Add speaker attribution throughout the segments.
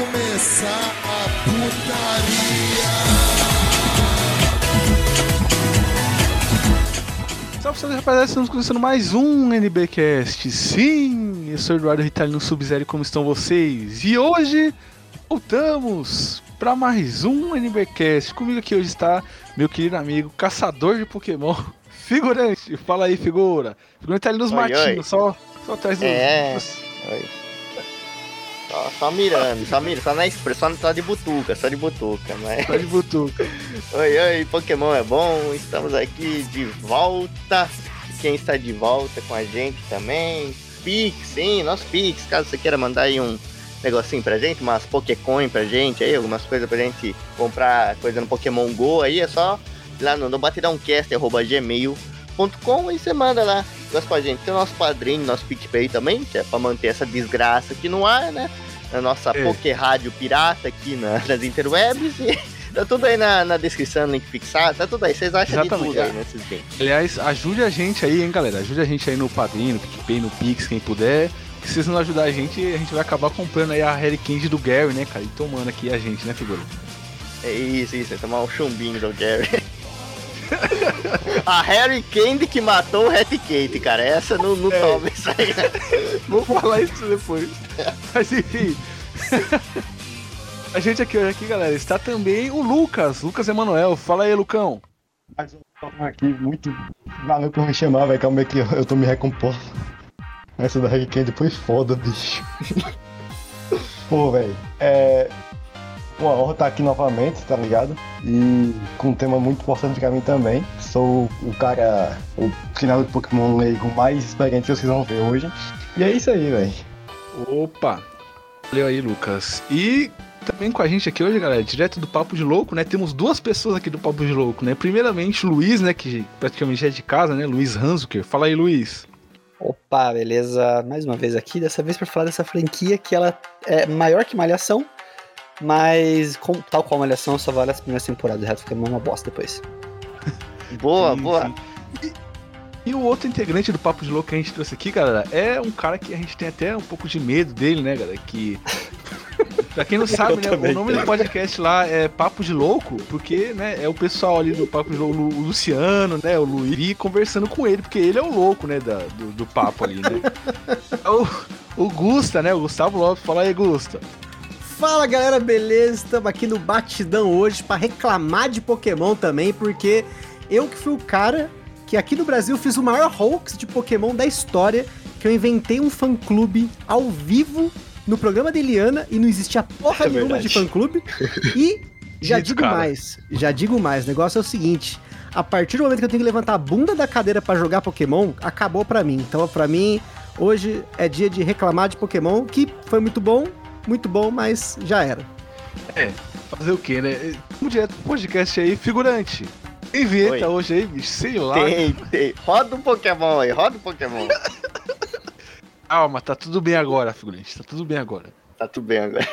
Speaker 1: começar a putaria.
Speaker 2: Salve, salve rapaziada, estamos começando mais um NBcast. Sim, eu sou o Eduardo Ritalino Sub-Zero, como estão vocês? E hoje voltamos para mais um NBcast. Comigo aqui hoje está meu querido amigo, caçador de Pokémon, figurante. Fala aí, figura. Figurante tá ali nos
Speaker 3: Oi,
Speaker 2: matinhos,
Speaker 3: oi.
Speaker 2: só, só atrás do.
Speaker 3: É.
Speaker 2: dos-
Speaker 3: Oi. Só, só mirando, só mirando, só na express, só, só de butuca, só de butuca, mas...
Speaker 2: Tá de butuca.
Speaker 3: Oi, oi, Pokémon é bom, estamos aqui de volta. Quem está de volta com a gente também, Pix, sim, nosso Pix, caso você queira mandar aí um negocinho pra gente, umas Pokécoin pra gente aí, algumas coisas pra gente comprar coisa no Pokémon GO aí, é só ir lá no, no batidãocast.gmail.com e você manda lá. Gosta pra gente. Tem o nosso padrinho, nosso PicPay também, que é pra manter essa desgraça aqui no ar, né? Na nossa
Speaker 2: É.
Speaker 3: Poké Rádio Pirata aqui na- nas interwebs. E tá tudo aí na, na descrição, link fixado, tá tudo aí. Vocês acham
Speaker 2: Exatamente,
Speaker 3: de tudo aí
Speaker 2: é.
Speaker 3: nesses links.
Speaker 2: Aliás, ajude a gente aí, hein, galera. Ajude a gente aí no Padrinho, no PicPay, no Pix, quem puder. Que se vocês não ajudar a gente, a gente vai acabar comprando aí a Harry Candy do Gary, né, cara? E tomando aqui a gente, né, figura?
Speaker 3: É isso, isso. É tomar um chumbinho do Gary. a Harry Candy que matou o Hat Kate, cara. Essa não, não
Speaker 2: É.
Speaker 3: toma isso aí, né?
Speaker 2: Vou falar isso depois. Mas enfim. A gente aqui hoje aqui, galera, está também o Lucas, Lucas Emanuel. Fala aí, Lucão.
Speaker 4: Mais um aqui, muito. Valeu por me chamar, velho. Calma aí que eu, eu tô me recompondo. Essa da Harry Candy foi foda, bicho. Pô, velho. É. Uma honra estar aqui novamente, tá ligado? E com um tema muito importante pra mim também. Sou o cara, o final de Pokémon leigo mais experiente que vocês vão ver hoje. E é isso aí, velho.
Speaker 2: Opa! Valeu aí, Lucas. E também com a gente aqui hoje, galera, direto do Papo de Louco, né? Temos duas pessoas aqui do Papo de Louco, né? Primeiramente, o Luiz, né? Que praticamente é de casa, né? Luiz Hanzuker. Fala aí, Luiz.
Speaker 5: Opa, beleza? Mais uma vez aqui, dessa vez para falar dessa franquia que ela é maior que Malhação, mas com- tal qual Malhação só vale as primeiras temporadas, o resto fica uma bosta depois.
Speaker 3: Boa,
Speaker 2: Sim,
Speaker 3: boa.
Speaker 2: sim. E, e o outro integrante do Papo de Louco que a gente trouxe aqui, galera, é um cara que a gente tem até um pouco de medo dele, né, galera? Que. pra quem não sabe, né? O nome do podcast lá é Papo de Louco, porque, né, é o pessoal ali do Papo de Louco, o Luciano, né? O Luiz, conversando com ele, porque ele é o louco, né, da- do, do papo ali, né? o, o Gusta, né? O Gustavo Lopes. Fala aí, Gusta.
Speaker 6: Fala galera, beleza? Estamos aqui no Batidão hoje para reclamar de Pokémon também, porque eu que fui o cara que aqui no Brasil fiz o maior hoax de Pokémon da história, que eu inventei um fã-clube ao vivo no programa da Eliana e não existia porra
Speaker 5: É
Speaker 6: nenhuma
Speaker 5: verdade.
Speaker 6: de fã-clube. E já digo
Speaker 2: cara.
Speaker 6: mais, já digo mais, o negócio é o seguinte, a partir do momento que eu tenho que levantar a bunda da cadeira para jogar Pokémon, acabou pra mim. Então, pra mim, hoje é dia de reclamar de Pokémon, que foi muito bom, muito bom, mas já era.
Speaker 2: Fazer o quê, né? Vamos direto podcast aí, figurante. Tem vinheta hoje aí, bicho? Sei lá.
Speaker 3: Tem, tem. Roda um Pokémon aí, roda um Pokémon.
Speaker 2: Calma, tá tudo bem agora, figurante. Tá tudo bem agora.
Speaker 3: tá tudo bem agora.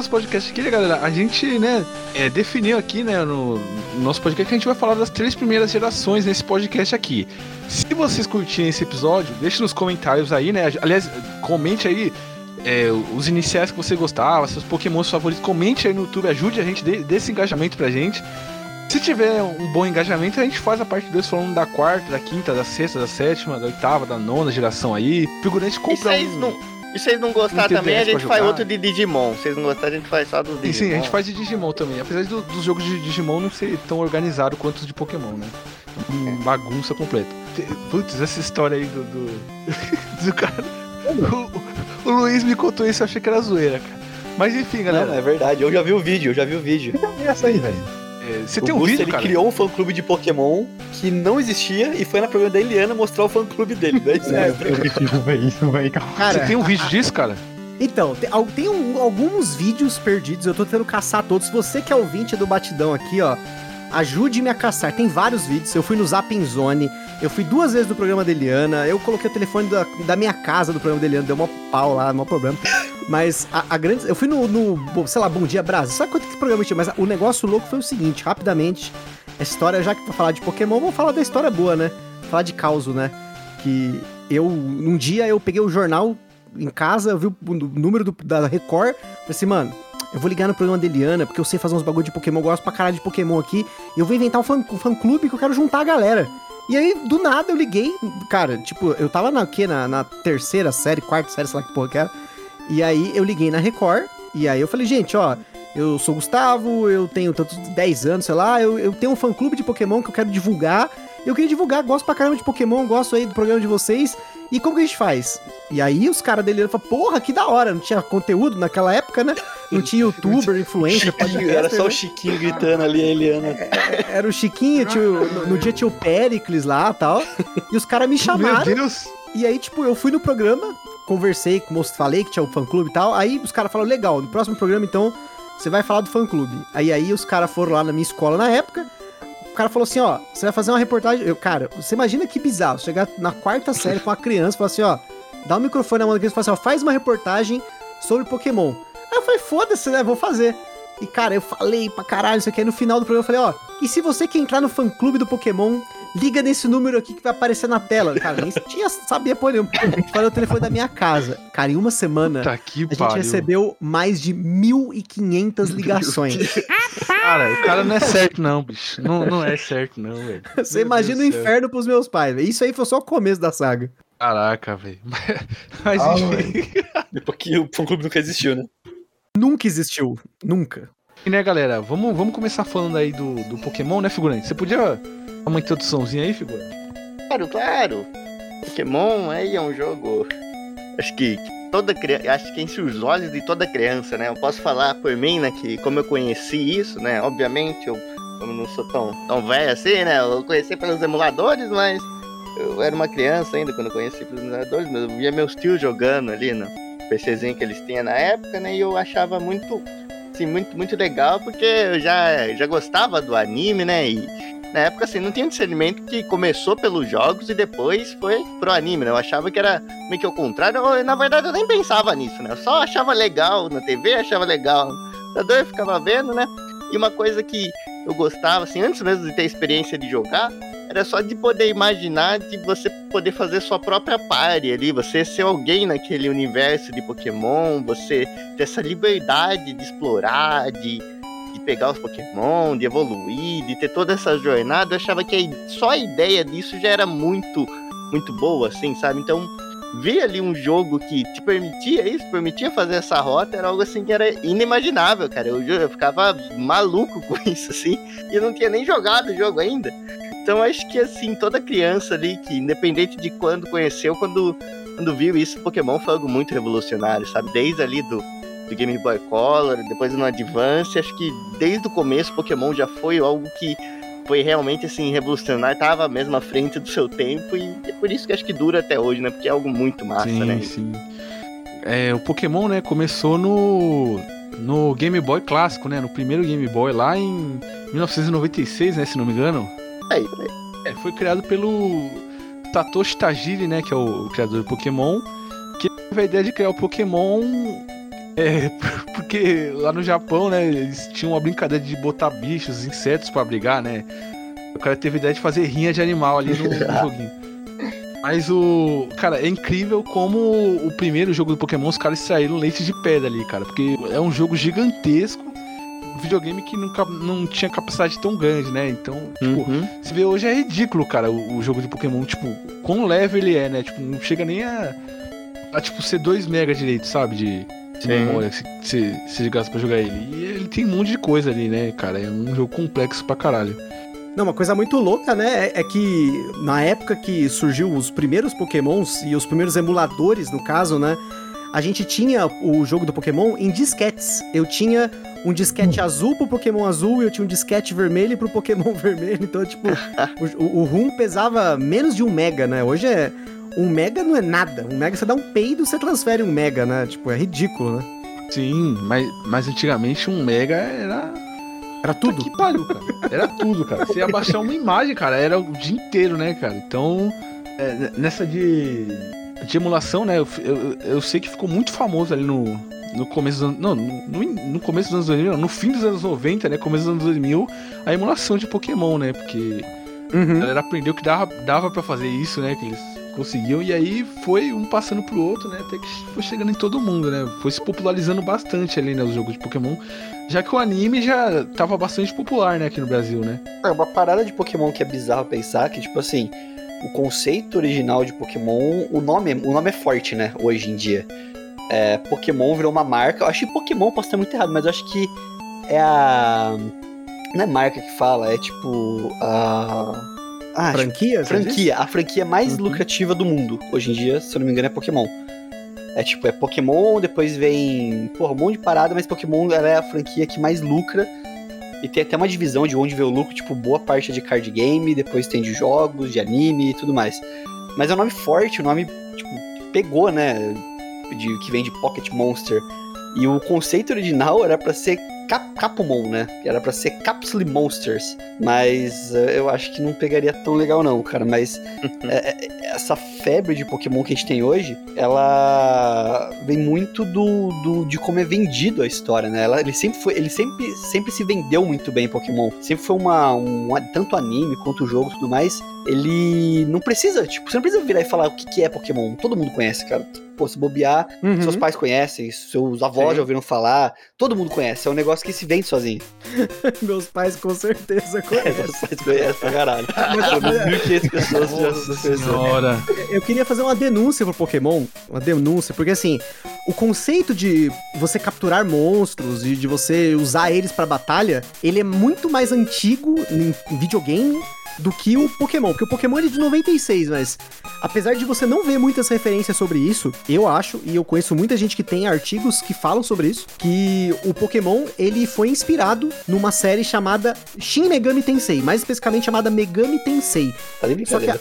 Speaker 2: Nosso podcast aqui, né, galera, a gente, né, é, definiu aqui, né, no, no nosso podcast que a gente vai falar das três primeiras gerações nesse podcast aqui. Se vocês curtirem esse episódio, deixe nos comentários aí, né? Aliás, comente aí é, os iniciais que você gostava, seus pokémons favoritos, comente aí no YouTube, ajude a gente, dê, dê esse engajamento pra gente. Se tiver um bom engajamento, a gente faz a parte 2 falando da quarta, da quinta, da sexta, da sétima, da oitava, da nona geração aí. Figurante
Speaker 3: E
Speaker 2: compra
Speaker 3: vocês
Speaker 2: um...
Speaker 3: não, e vocês não gostar
Speaker 2: TBS
Speaker 3: também, a gente faz outro de Digimon. Se vocês não gostarem, a gente faz só dos Digimon.
Speaker 2: sim, a gente faz de Digimon também. Apesar do- dos jogos de Digimon não ser tão organizado quanto os de Pokémon, né? Um bagunça completa. Putz, essa história aí do. do, do cara. O, o Luiz me contou isso, eu achei que era zoeira, cara. Mas enfim, galera.
Speaker 5: Não, é verdade, eu já vi o vídeo, eu já vi o vídeo.
Speaker 4: E essa aí, velho?
Speaker 2: É, você
Speaker 5: o
Speaker 2: tem um
Speaker 5: Gusta,
Speaker 2: vídeo,
Speaker 5: ele
Speaker 2: cara?
Speaker 5: criou um fã-clube de Pokémon que não existia e foi na programa da Eliana mostrar o fã-clube dele. Daí,
Speaker 4: É, ver isso, velho. Calma.
Speaker 2: Você
Speaker 6: Cara,
Speaker 2: tem um vídeo disso, cara?
Speaker 6: Então, tem, tem um- alguns vídeos perdidos, eu tô tentando caçar todos. Você que é ouvinte do Batidão aqui, ó, ajude-me a caçar. Tem vários vídeos. Eu fui no Zapping Zone, eu fui duas vezes no programa da Eliana, eu coloquei o telefone da, da minha casa do programa da Eliana, deu mó pau lá, mó problema. Mas a, a grande. Eu fui no, no, sei lá, Bom Dia Brasil. Sabe quanto que programa tinha? Mas o negócio louco foi o seguinte, rapidamente. Essa história, já que pra falar de Pokémon, vamos falar da história boa, né? Falar de causo, né? Que eu, um dia eu peguei o jornal em casa, eu vi o, número do- da Record, falei assim, mano, eu vou ligar no programa da Eliana, porque eu sei fazer uns bagulho de Pokémon, eu gosto pra caralho de Pokémon aqui, e eu vou inventar um fã, um fã que eu quero juntar a galera. E aí, do nada, eu liguei, cara, tipo, eu tava na, quê? na, na terceira série, quarta série, sei lá que porra que era, e aí eu liguei na Record, e aí eu falei, gente, ó, eu sou Gustavo, eu tenho tantos 10 anos, sei lá, eu, eu tenho um fã clube de Pokémon que eu quero divulgar. Eu queria divulgar, gosto pra caramba de Pokémon, gosto aí do programa de vocês. E como que a gente faz? E aí os caras dele falaram, porra, que da hora, não tinha conteúdo naquela época, né? Não tinha youtuber, influencer,
Speaker 5: Chiquinho, era só o
Speaker 6: podcaster,
Speaker 5: Chiquinho gritando ali, a Eliana.
Speaker 6: né? Era o Chiquinho, tinha o- no, no dia tinha o Pericles lá e tal. E os caras me
Speaker 2: Meu
Speaker 6: chamaram.
Speaker 2: Deus!
Speaker 6: E aí, tipo, eu fui no programa, conversei com o moço, falei que tinha o fã clube e tal. Aí os caras falaram, legal, no próximo programa, então, você vai falar do fã clube. Aí aí os caras foram lá na minha escola na época. Cara falou assim, ó, você vai fazer uma reportagem. Eu, cara, você imagina que bizarro, chegar na quarta série com a criança e falar assim, ó, dá o microfone na mão da criança e falar assim, ó, faz uma reportagem sobre Pokémon. Aí eu falei, foda-se, né? Vou fazer. E, cara, eu falei pra caralho isso aqui. Aí no final do programa eu falei, ó, e se você quer entrar no fã clube do Pokémon, liga nesse número aqui que vai aparecer na tela. Cara, nem tinha, sabia pôr nenhum. Falei o telefone da minha casa. Cara, em uma semana,
Speaker 2: Tá que
Speaker 6: a gente
Speaker 2: pariu.
Speaker 6: recebeu mais de 1.500 ligações.
Speaker 2: Cara, o cara não é certo, não, bicho. Não, não é certo, não, velho.
Speaker 6: Você
Speaker 2: Meu
Speaker 6: imagina o
Speaker 2: Deus céu.
Speaker 6: inferno pros meus pais, velho. Isso aí foi só o começo da saga.
Speaker 2: Caraca, velho. Mas
Speaker 4: Ah,
Speaker 2: enfim.
Speaker 5: Depois que o fã clube nunca existiu, né?
Speaker 6: Nunca existiu. Nunca.
Speaker 2: E né, galera, vamos, vamos começar falando aí do, do Pokémon, né, figurante? Você podia dar uma introduçãozinha aí, figurante?
Speaker 3: Claro, claro. Pokémon aí é um jogo. Acho que toda criança. Acho que enche os olhos de toda criança, né? Eu posso falar por mim, né? Que como eu conheci isso, né? Obviamente eu, eu não sou tão, tão velho assim, né? Eu conheci pelos emuladores, mas eu era uma criança ainda quando eu conheci pelos emuladores, mas eu via meus tios jogando ali no PCzinho que eles tinham na época, né? E eu achava muito, assim, muito, muito legal, porque eu já, já gostava do anime, né? E na época, assim, não tinha discernimento que começou pelos jogos e depois foi pro anime, né? Eu achava que era meio que ao contrário. Eu, na verdade, eu nem pensava nisso, né? Eu só achava legal na TV, achava legal no eu ficava vendo, né? E uma coisa que eu gostava, assim, antes mesmo de ter experiência de jogar, era só de poder imaginar de você poder fazer sua própria party ali, você ser alguém naquele universo de Pokémon, você ter essa liberdade de explorar, de, de pegar os Pokémon, de evoluir, de ter toda essa jornada. Eu achava que só a ideia disso já era muito, muito boa, assim, sabe? Então, ver ali um jogo que te permitia isso, permitia fazer essa rota, era algo assim que era inimaginável, cara. Eu, eu ficava maluco com isso, assim, e eu não tinha nem jogado o jogo ainda. Então acho que assim, toda criança ali, que independente de quando conheceu, quando, quando viu isso, Pokémon foi algo muito revolucionário, sabe? Desde ali do, do Game Boy Color, depois no Advance, acho que desde o começo Pokémon já foi algo que foi realmente assim, revolucionário, tava mesmo à frente do seu tempo, e é por isso que acho que dura até hoje, né? Porque é algo muito massa,
Speaker 2: sim,
Speaker 3: né?
Speaker 2: sim. É, o Pokémon, né, começou no, no Game Boy clássico, né? No primeiro Game Boy lá em 1996, né, se não me engano.
Speaker 3: Aí, aí.
Speaker 2: É, foi criado pelo Satoshi Tajiri, né, que é o criador do Pokémon, que teve a ideia de criar o Pokémon é, porque lá no Japão, né, eles tinham uma brincadeira de botar bichos, insetos pra brigar, né. O cara teve a ideia de fazer rinha de animal ali no, no joguinho. Mas o. Cara, é incrível como o primeiro jogo do Pokémon os caras extraíram leite de pedra ali, cara. Porque é um jogo gigantesco. Um videogame que nunca, não tinha capacidade tão grande, né? Então, tipo,
Speaker 3: Uhum.
Speaker 2: você vê hoje é ridículo, cara, o, o jogo de Pokémon, tipo, quão leve ele é, né? Tipo, não chega nem a, a tipo, ser 2 mega direito, sabe? De
Speaker 3: Sim.
Speaker 2: memória que se ligasse pra jogar ele. E ele tem um monte de coisa ali, né, cara? É um jogo complexo pra caralho.
Speaker 6: Não, uma coisa muito louca, né? É, é que na época que surgiu os primeiros Pokémons e os primeiros emuladores, no caso, né? A gente tinha o jogo do Pokémon em disquetes. Eu tinha um disquete azul pro Pokémon azul e eu tinha um disquete vermelho pro Pokémon vermelho. Então, tipo, o, o, o ROM pesava menos de um mega, né? Hoje é. Um mega não é nada. Um mega você dá um peido, você transfere um mega, né? Tipo, é ridículo, né?
Speaker 2: Sim, mas, mas antigamente um mega era.
Speaker 6: Era tudo.
Speaker 2: Que pariu, cara. Era tudo, cara. Você ia baixar uma imagem, cara, era o dia inteiro, né, cara? Então, é, nessa de, de emulação, né? Eu, eu, eu sei que ficou muito famoso ali no, no começo dos anos. Não, no, no começo dos anos 2000, não, no fim dos anos 90, né? Começo dos anos 2000, a emulação de Pokémon, né? Porque a
Speaker 6: Uhum.
Speaker 2: galera aprendeu que dava, dava pra fazer isso, né? Que eles conseguiam, e aí foi um passando pro outro, né? Até que foi chegando em todo mundo, né? Foi se popularizando bastante ali, né? Os jogos de Pokémon. Já que o anime já tava bastante popular, né? Aqui no Brasil, né?
Speaker 5: É uma parada de Pokémon que é bizarro pensar, que tipo assim, o conceito original de Pokémon, o nome, o nome é forte, né, hoje em dia. É, Pokémon virou uma marca. Eu acho que Pokémon posso estar muito errado, mas eu acho que é a não é marca que fala, é tipo a ah,
Speaker 6: Franquia?
Speaker 5: franquia, a franquia mais
Speaker 6: Uhum.
Speaker 5: lucrativa do mundo. Hoje em dia, se eu não me engano, é Pokémon. É tipo, é Pokémon, depois vem, porra, um monte de parada, mas Pokémon ela é a franquia que mais lucra. E tem até uma divisão de onde vê o lucro, tipo, boa parte é de card game, depois tem de jogos, de anime e tudo mais. Mas é um nome forte, o nome, tipo, pegou, né? De, que vem de Pocket Monster. E o conceito original era pra ser Cap Capumon, né? Era pra ser Capsule Monsters. Mas eh, eu acho que não pegaria tão legal, não, cara. Mas é, é, essa febre de Pokémon que a gente tem hoje, ela vem muito do, do de como é vendido a história, né? Ela, ele sempre foi, ele sempre, sempre se vendeu muito bem Pokémon. Sempre foi uma, um, tanto anime quanto jogo e tudo mais. Ele não precisa, tipo, você não precisa virar e falar o que, que é Pokémon. Todo mundo conhece, cara. Pô, se bobear,
Speaker 6: Uhum.
Speaker 5: seus pais conhecem, seus avós
Speaker 2: Sim.
Speaker 5: já ouviram falar, todo mundo conhece. É um negócio que se vende sozinho.
Speaker 6: Meus pais com certeza
Speaker 5: É,
Speaker 6: conhecem.
Speaker 5: seus pais conhecem pra caralho. 1.500 pessoas
Speaker 2: Nossa
Speaker 5: conhecem.
Speaker 2: senhora.
Speaker 6: Eu queria fazer uma denúncia pro Pokémon. Uma denúncia, porque assim, o conceito de você capturar monstros e de você usar eles pra batalha, ele é muito mais antigo em videogame do que o Pokémon. Porque o Pokémon é de 96, mas apesar de você não ver muitas referências sobre isso, eu acho, e eu conheço muita gente que tem artigos que falam sobre isso, que o Pokémon ele foi inspirado numa série chamada Shin Megami Tensei, mais especificamente chamada Megami Tensei.
Speaker 5: Tá
Speaker 6: Só que a-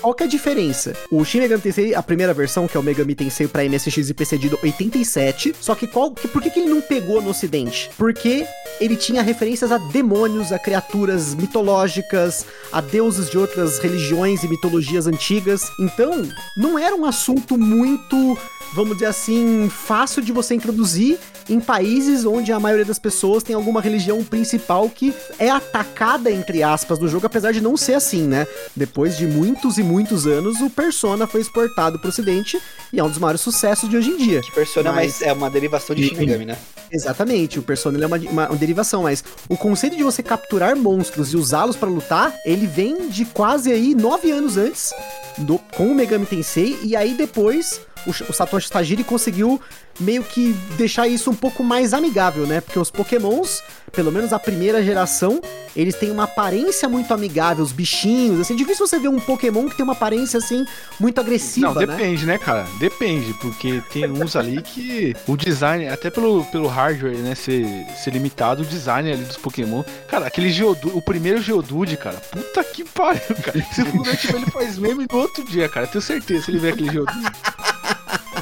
Speaker 6: qual, que é a diferença? O Shin Megami Tensei, a primeira versão, que é o Megami Tensei pra MSX e PC de 87, só que qual, que, por que, que ele não pegou no ocidente? Porque ele tinha referências a demônios, a criaturas mitológicas, a deuses de outras religiões e mitologias antigas. Então, não era um assunto muito, vamos dizer assim, fácil de você introduzir em países onde a maioria das pessoas tem alguma religião principal que é atacada, entre aspas, no jogo, apesar de não ser assim, né? Depois de muitos e muitos anos, o Persona foi exportado pro ocidente e é um dos maiores sucessos de hoje em dia.
Speaker 5: Que Persona
Speaker 6: Mas-
Speaker 5: mas... é uma derivação de Shin Megami, né?
Speaker 6: Exatamente, o Persona ele é uma, uma- uma derivação, mas o conceito de você capturar monstros e usá-los pra lutar, ele vem de quase aí nove anos antes do, com o Megami Tensei, e aí depois o, o Satoshi Tajiri conseguiu meio que deixar isso um pouco mais amigável, né? Porque os Pokémons, pelo menos a primeira geração, eles têm uma aparência muito amigável, os bichinhos, assim, difícil você ver um Pokémon que tem uma aparência assim muito agressiva,
Speaker 2: Não,
Speaker 6: né?
Speaker 2: depende, né, cara? Depende, porque tem uns ali que o design, até pelo, pelo hardware, né, ser, ser limitado, o design ali dos Pokémon. Cara, aquele Geodude, o primeiro Geodude, cara, puta que pariu, cara. Se for ver, ele faz meme no outro dia, cara. Tenho certeza se ele ver aquele Geodude.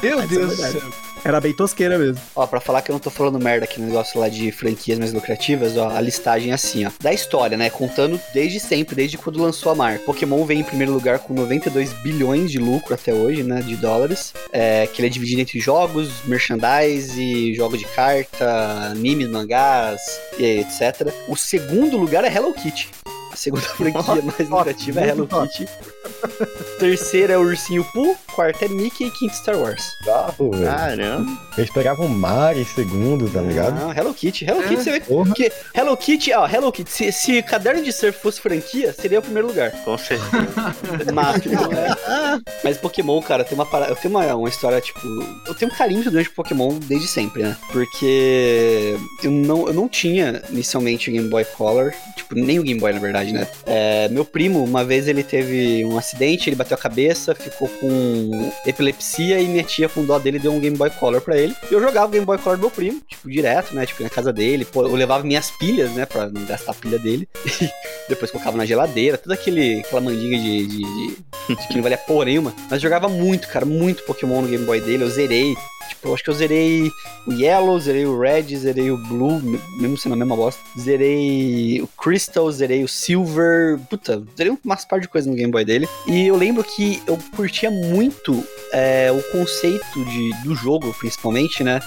Speaker 2: Meu
Speaker 6: é
Speaker 2: Deus do céu.
Speaker 6: Era bem tosqueira mesmo.
Speaker 5: Ó, pra falar que eu não tô falando merda aqui no negócio lá de franquias mais lucrativas, ó, a listagem é assim, ó. Da história, né? Contando desde sempre, desde quando lançou a marca. Pokémon vem em primeiro lugar com 92 bilhões de lucro até hoje, né? De dólares. É, que ele é dividido entre jogos, merchandise, jogos de carta, animes, mangás, etc. O segundo lugar é Hello Kitty. A segunda franquia mais lucrativa é Hello Kitty. Terceira é o Ursinho Pooh, quarta é Mickey e quinto Star Wars.
Speaker 4: Bizarro, velho.
Speaker 3: Caramba.
Speaker 4: Eu esperava um Mario em segundo, tá ligado?
Speaker 5: Não, Hello Kitty. Hello
Speaker 2: É.
Speaker 5: Kitty, você vê
Speaker 4: Porra.
Speaker 5: que Hello Kitty, ó, Hello Kitty, se, se Caderno de Surf fosse franquia, seria o primeiro lugar.
Speaker 3: Com certeza.
Speaker 5: Mas, não é. Mas Pokémon, cara, tem uma parada, eu tenho uma, uma história, tipo, eu tenho um carinho muito grande por Pokémon desde sempre, né? Porque eu não, eu não tinha inicialmente o Game Boy Color, tipo, nem o Game Boy, na verdade, né? É, meu primo, uma vez ele teve uma acidente, ele bateu a cabeça, ficou com epilepsia e minha tia com dó dele deu um Game Boy Color pra ele. Eu jogava o Game Boy Color do meu primo, tipo, direto, né? Tipo, na casa dele. Pô, eu levava minhas pilhas, né? Pra não gastar a pilha dele. Depois colocava na geladeira, toda aquele, aquela mandinga de, de, de- de que não valia porra nenhuma. Mas jogava muito, cara, muito Pokémon no Game Boy dele. Eu zerei. Tipo, eu acho que eu zerei o Yellow, zerei o Red, zerei o Blue, me- mesmo sendo a mesma bosta. Zerei o Crystal, zerei o Silver. Puta, zerei umas par de coisas no Game Boy dele. E eu lembro que eu curtia muito é, o conceito de, do jogo, principalmente, né?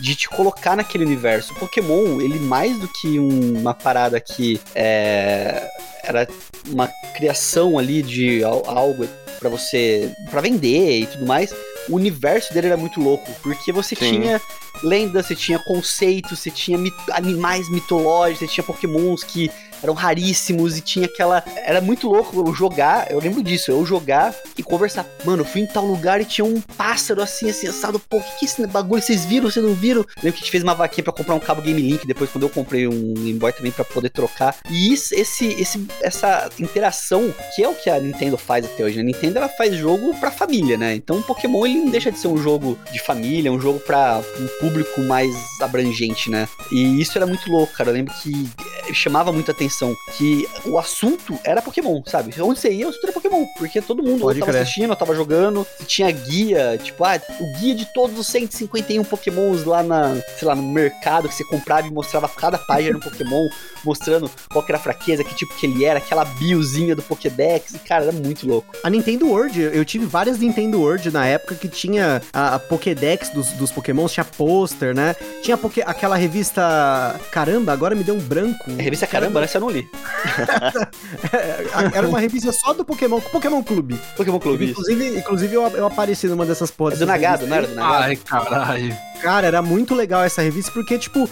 Speaker 5: De te colocar naquele universo. O Pokémon, ele mais do que um- uma parada que é, era uma criação ali de al- algo pra você. pra vender e tudo mais. O universo dele era muito louco, porque você
Speaker 3: Sim.
Speaker 5: tinha lendas, você tinha conceitos, você tinha mit- animais mitológicos, você tinha pokémons que eram raríssimos e tinha aquela. Era muito louco eu jogar, eu lembro disso, eu jogar e conversar. Mano, eu fui em tal lugar e tinha um pássaro assim, assim, assado. Pô, que, que é esse bagulho? Vocês viram? Vocês não viram? Lembro que a gente fez uma vaquinha pra comprar um cabo Game Link depois, quando eu comprei um Game Boy também pra poder trocar. E isso, esse, esse, essa interação, que é o que a Nintendo faz até hoje. né? A Nintendo ela faz jogo pra família, né? Então o Pokémon ele não deixa de ser um jogo de família, um jogo pra um público mais abrangente, né? E isso era muito louco, cara. Eu lembro que chamava muita atenção que o assunto era Pokémon, sabe? Onde você ia, o assunto era Pokémon. Porque todo mundo
Speaker 6: Pode
Speaker 5: ou tava
Speaker 6: crer.
Speaker 5: assistindo, ou tava jogando. Tinha guia, tipo, ah, o guia de todos os 151 Pokémons lá na, sei lá, no mercado que você comprava e mostrava cada página do Pokémon, mostrando qual que era a fraqueza, que tipo que ele era, aquela biozinha do Pokédex. E, cara, era muito louco.
Speaker 6: A Nintendo World, eu tive várias Nintendo World na época que tinha a, a Pokédex dos, dos Pokémon, tinha pôster, né? Tinha aquela revista. Caramba, agora me deu um branco.
Speaker 5: A revista Caramba, né? Não li.
Speaker 6: Era uma revista só do Pokémon, Pokémon Clube.
Speaker 5: Pokémon Clube, isso.
Speaker 6: Inclusive, inclusive eu, eu apareci numa dessas
Speaker 5: É
Speaker 6: podas.
Speaker 5: do Nagado, não era do Nagado?
Speaker 2: Ai, caralho.
Speaker 6: Cara, era muito legal essa revista, porque, tipo,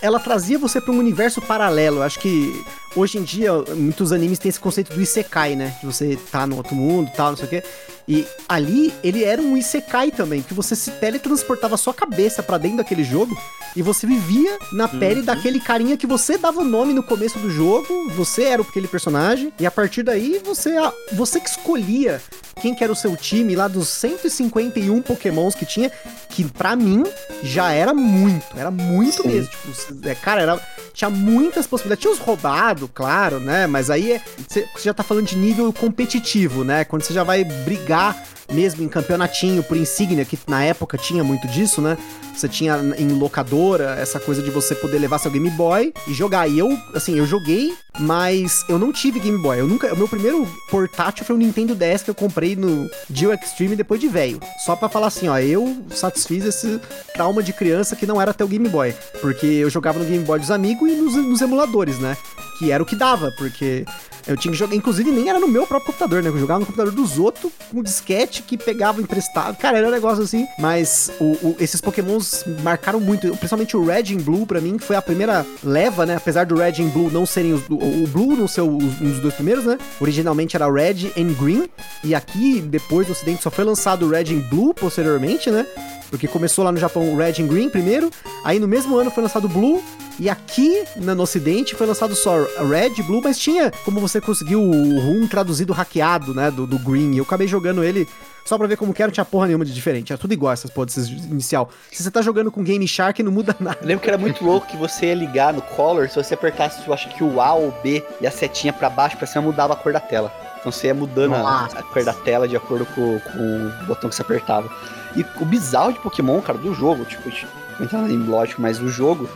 Speaker 6: ela trazia você pra um universo paralelo. Acho que hoje em dia, muitos animes têm esse conceito do Isekai, né? De você tá no outro mundo e tal, não sei o quê. E ali, ele era um Isekai também, que você se teletransportava a sua cabeça pra dentro daquele jogo e você vivia na pele daquele carinha que você dava o nome no começo do jogo, você era aquele personagem, e a partir daí você, você que escolhia quem que era o seu time lá dos 151 pokémons que tinha, que pra mim já era muito, era muito
Speaker 5: Sim.
Speaker 6: mesmo. Tipo, é, cara, era, tinha muitas possibilidades. Tinha os roubados, claro, né? Mas aí é- você já tá falando de nível competitivo, né? Quando você já vai brigar 啊。Mesmo em campeonatinho por insígnia, que na época tinha muito disso, né? Você tinha em locadora essa coisa de você poder levar seu Game Boy e jogar. E eu, assim, eu joguei, mas eu não tive Game Boy. Eu nunca, o meu primeiro portátil foi um Nintendo DS que eu comprei no Geo Extreme depois de velho. Só pra falar assim, ó, eu satisfiz esse trauma de criança que não era ter o Game Boy, porque eu jogava no Game Boy dos amigos e nos, nos emuladores, né? Que era o que dava, porque eu tinha que jogar, inclusive nem era no meu próprio computador, né? Eu jogava no computador dos outros com disquete que pegava emprestado. Cara, era um negócio assim. Mas o- o- esses pokémons marcaram muito, principalmente o Red and Blue pra mim, que foi a primeira leva, né? Apesar do Red and Blue não serem os, do- o Blue não ser os- um dos dois primeiros, né? Originalmente era Red and Green e aqui depois no ocidente só foi lançado o Red and Blue posteriormente, né? Porque começou lá no Japão o Red and Green primeiro, aí no mesmo ano foi lançado o Blue, e aqui na- no ocidente foi lançado só Red, Blue, mas tinha como você conseguiu o RUM traduzido hackeado, né, do, do Green. E eu acabei jogando ele só pra ver como que era, não tinha porra nenhuma de diferente. Era tudo igual essas porras inicial. Se você tá jogando com Game Shark, não muda nada.
Speaker 5: Eu lembro que era muito louco que você ia ligar no color, se você apertasse, eu acho que o A ou o B e a setinha pra baixo, pra cima, mudava a cor da tela. Então você ia mudando a, a cor da tela de acordo com, com o botão que você apertava. E o bizarro de Pokémon, cara, do jogo, tipo, a gente não entra em lógico, mas o jogo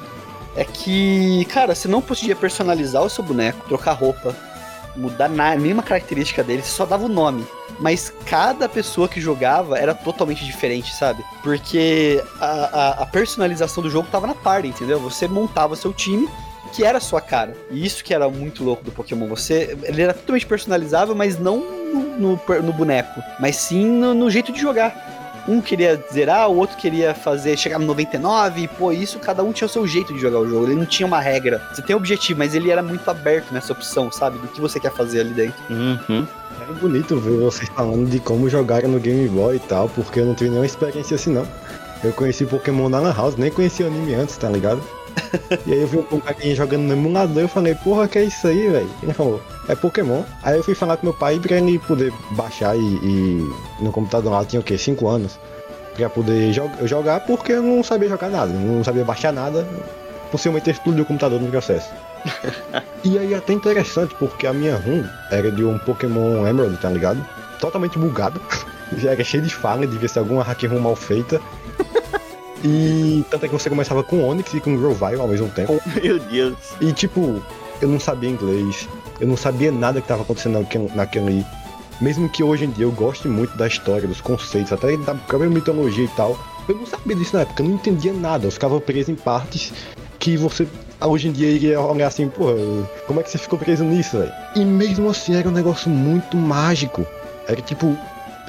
Speaker 5: é que, cara, você não podia personalizar o seu boneco, trocar roupa, mudar nenhuma característica dele, você só dava o nome. Mas cada pessoa que jogava era totalmente diferente, sabe? Porque a, a- a personalização do jogo tava na party, entendeu? Você montava seu time que era a sua cara. E isso que era muito louco do Pokémon. Você, ele era totalmente personalizável, mas não no, no no boneco, mas sim no, no jeito de jogar. Um queria zerar, o outro queria fazer chegar no 99, e pô, isso cada um tinha o seu jeito de jogar o jogo. Ele não tinha uma regra. Você tem objetivo, mas ele era muito aberto nessa opção, sabe? Do que você quer fazer ali dentro.
Speaker 3: Uhum.
Speaker 4: Era bonito ver vocês falando de como jogaram no Game Boy e tal, porque eu não tive nenhuma experiência assim não. Eu conheci Pokémon lá na House, nem conhecia o anime antes, tá ligado? e aí eu vi um carinha jogando no emulador e eu falei, porra, que é isso aí, velho? Ele falou, é Pokémon. Aí eu fui falar com meu pai pra ele poder baixar e, e no computador lá tinha o quê? 5 anos. Pra poder jo jogar porque eu não sabia jogar nada, não sabia baixar nada. Possivelmente explodiu o computador no processo. e aí é até interessante porque a minha ROM era de um Pokémon Emerald, tá ligado? Totalmente bugado. Já era cheio de falha, devia ser alguma hack ROM mal feita. E tanto é que você começava com Onix e com Grovyle ao mesmo tempo.
Speaker 3: Meu Deus.
Speaker 4: E tipo, eu não sabia inglês, eu não sabia nada que estava acontecendo naquele. Mesmo que hoje em dia eu goste muito da história, dos conceitos, até da própria mitologia e tal, eu não sabia disso na época, eu não entendia nada, eu ficava preso em partes que você hoje em dia iria olhar assim, pô, como é que você ficou preso nisso, velho? E mesmo assim era um negócio muito mágico. Era tipo,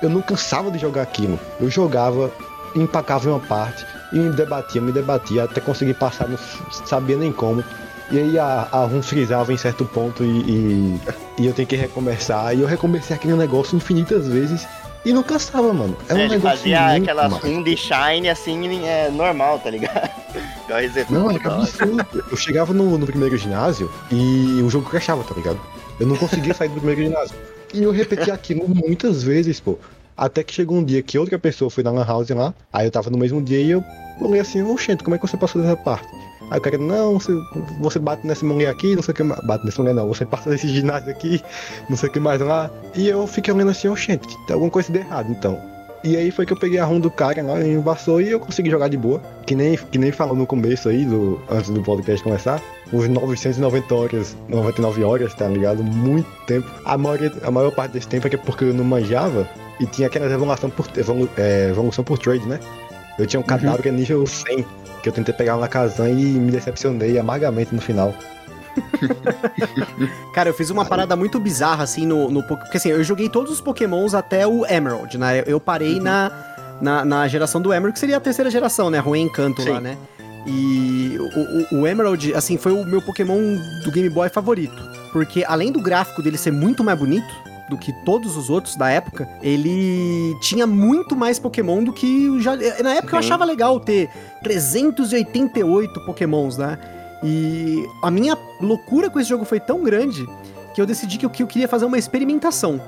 Speaker 4: eu não cansava de jogar aquilo. Eu jogava, empacava em uma parte, e me debatia, me debatia, até conseguir passar, não sabia nem como. E aí a, a ROM frisava em certo ponto e, e, e eu tenho que recomeçar. E eu recomecei aquele negócio infinitas vezes e não cansava, mano. É um
Speaker 3: É, ele
Speaker 4: negócio
Speaker 3: fazia
Speaker 4: muito
Speaker 3: aquela run de shine assim, é normal, tá ligado?
Speaker 4: Não, é
Speaker 3: toda hora.
Speaker 4: absurdo. Eu chegava no, no primeiro ginásio e o jogo crashava, tá ligado? Eu não conseguia sair do primeiro ginásio. E eu repeti aquilo muitas vezes, pô. Até que chegou um dia que outra pessoa foi na Lan House lá, aí eu tava no mesmo dia e eu olhei assim, oxente, como é que você passou dessa parte? Aí o cara, não, você, você bate nessa mulher aqui, não sei o que mais. Bate nessa mulher não, você passa desse ginásio aqui, não sei o que mais lá. E eu fiquei olhando assim, oxente, tem alguma coisa de errado então. E aí foi que eu peguei a ROM do cara lá, embaçou e eu consegui jogar de boa. Que nem, que nem falou no começo aí, do, antes do podcast começar. Uns 990 horas, 99 horas, tá ligado? Muito tempo. A maior, a maior parte desse tempo é é porque eu não manjava e tinha aquelas evolução por, evolu, é, evolução por trade, né? Eu tinha um cadáver nível 100, que eu tentei pegar lá na Kazan e me decepcionei amargamente no final.
Speaker 6: Cara, eu fiz uma parada muito bizarra, assim, no, no. po- Porque assim, eu joguei todos os Pokémons até o Emerald, né? Eu parei na, na, na geração do Emerald, que seria a terceira geração, né? Ruim Encanto lá, né? E o, o, o Emerald, assim, foi o meu Pokémon do Game Boy favorito. Porque além do gráfico dele ser muito mais bonito do que todos os outros da época, ele tinha muito mais Pokémon do que. Já, na época eu
Speaker 3: Sim.
Speaker 6: achava legal ter 388 Pokémons, né? E a minha loucura com esse jogo foi tão grande que eu decidi que eu, que eu queria fazer uma experimentação.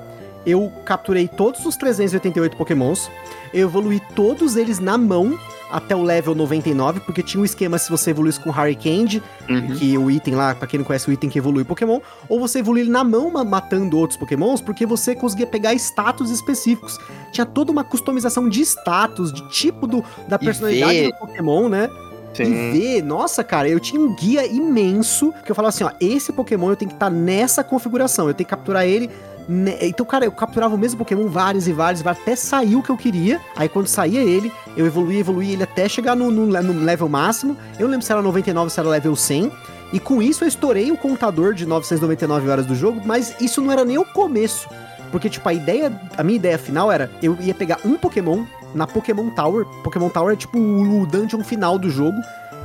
Speaker 6: Eu capturei todos os 388 Pokémons, eu evoluí todos eles na mão até o level 99, porque tinha um esquema se você evoluísse com Hurricane,
Speaker 3: Uhum.
Speaker 6: que o item lá, pra quem não conhece o item que evolui Pokémon, ou você evolui ele na mão ma- matando outros Pokémons, porque você conseguia pegar status específicos. Tinha toda uma customização de status, de tipo do, da
Speaker 5: E
Speaker 6: personalidade
Speaker 5: ver-
Speaker 6: do Pokémon, né? E
Speaker 3: Sim.
Speaker 6: ver, nossa, cara, eu tinha um guia imenso, que eu falava assim, ó, esse Pokémon eu tenho que estar nessa configuração, eu tenho que capturar ele. Ne- Então, cara, eu capturava o mesmo Pokémon vários e vários, até sair o que eu queria. Aí quando saía ele, eu evoluía, evoluía ele até chegar no, no, no level máximo. Eu não lembro se era 99, se era level 100. E com isso eu estourei o contador de 999 horas do jogo, mas isso não era nem o começo. Porque, tipo, a ideia, a minha ideia final era, eu ia pegar um Pokémon na Pokémon Tower. Pokémon Tower é tipo o dungeon final do jogo.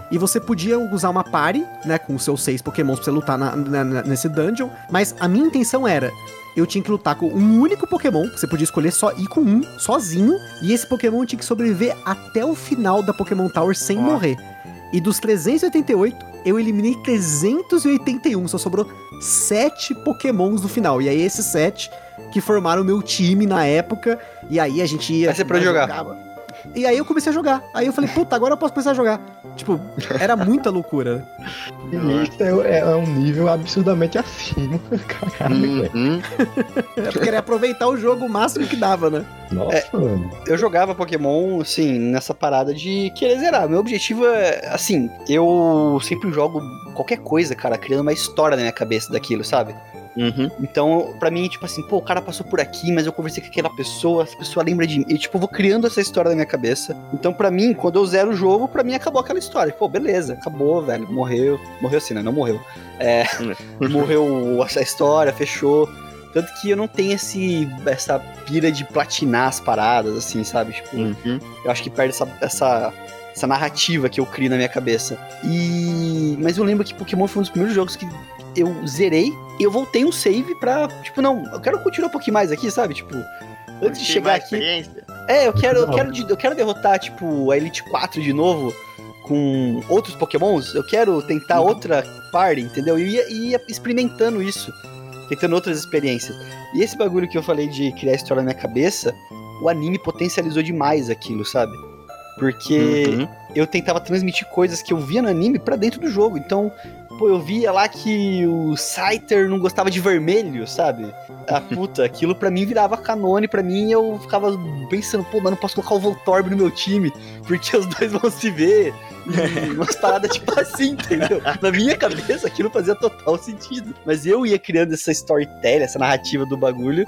Speaker 6: E você podia usar uma party, né, com seus seis Pokémons pra você lutar na- na- nesse dungeon. Mas a minha intenção era, eu tinha que lutar com um único Pokémon, você podia escolher só ir com um, sozinho. E esse Pokémon tinha que sobreviver até o final da Pokémon Tower sem
Speaker 3: Ó.
Speaker 6: morrer. E dos 388, eu eliminei 381, só sobrou 7 Pokémons no final. E aí esses 7 que formaram o meu time na época. E aí a gente ia.
Speaker 5: Aí você parou de jogar.
Speaker 6: E aí eu comecei a jogar. Aí eu falei, puta, agora eu posso começar a jogar. Tipo, era muita loucura.
Speaker 4: E isso é, é um nível absurdamente acima. Caralho, velho.
Speaker 3: Uhum.
Speaker 6: Eu queria aproveitar o jogo o máximo que dava, né?
Speaker 4: Nossa, mano.
Speaker 5: eu jogava Pokémon, assim, nessa parada de querer zerar. Meu objetivo é, assim, eu sempre jogo qualquer coisa, cara, criando uma história na minha cabeça daquilo, sabe?
Speaker 3: Uhum.
Speaker 5: Então, pra mim, tipo assim, pô, o cara passou por aqui, mas eu conversei com aquela pessoa, essa pessoa lembra de mim. E, tipo, eu vou criando essa história na minha cabeça. Então, pra mim, quando eu zero o jogo, pra mim acabou aquela história. Pô, beleza, acabou, velho. Morreu. Morreu assim, né? Não morreu. É, morreu essa história, fechou. Tanto que eu não tenho esse, essa pira de platinar as paradas, assim, sabe? Tipo,
Speaker 3: Uhum.
Speaker 5: eu acho que perde essa, essa, essa narrativa que eu crio na minha cabeça. E. Mas eu lembro que Pokémon foi um dos primeiros jogos que eu zerei e eu voltei um save pra. Tipo, não, eu quero continuar um pouquinho mais aqui, sabe? Tipo, antes de chegar aqui. É, eu quero, eu quero, eu quero derrotar, tipo, a Elite 4 de novo com outros Pokémons. Eu quero tentar outra party, entendeu? E ia, ia experimentando isso. tentando outras experiências. E esse bagulho que eu falei de criar história na minha cabeça, o anime potencializou demais aquilo, sabe? Porque
Speaker 3: Uhum.
Speaker 5: eu tentava transmitir coisas que eu via no anime pra dentro do jogo. Então, pô, eu via lá que o Scyther não gostava de vermelho, sabe? Ah, puta, aquilo pra mim virava canone, pra mim eu ficava pensando, pô, mas não posso colocar o Voltorb no meu time, porque os dois vão se ver. E umas paradas tipo assim, entendeu? Na minha cabeça aquilo fazia total sentido. Mas eu ia criando essa storytelling, essa narrativa do bagulho.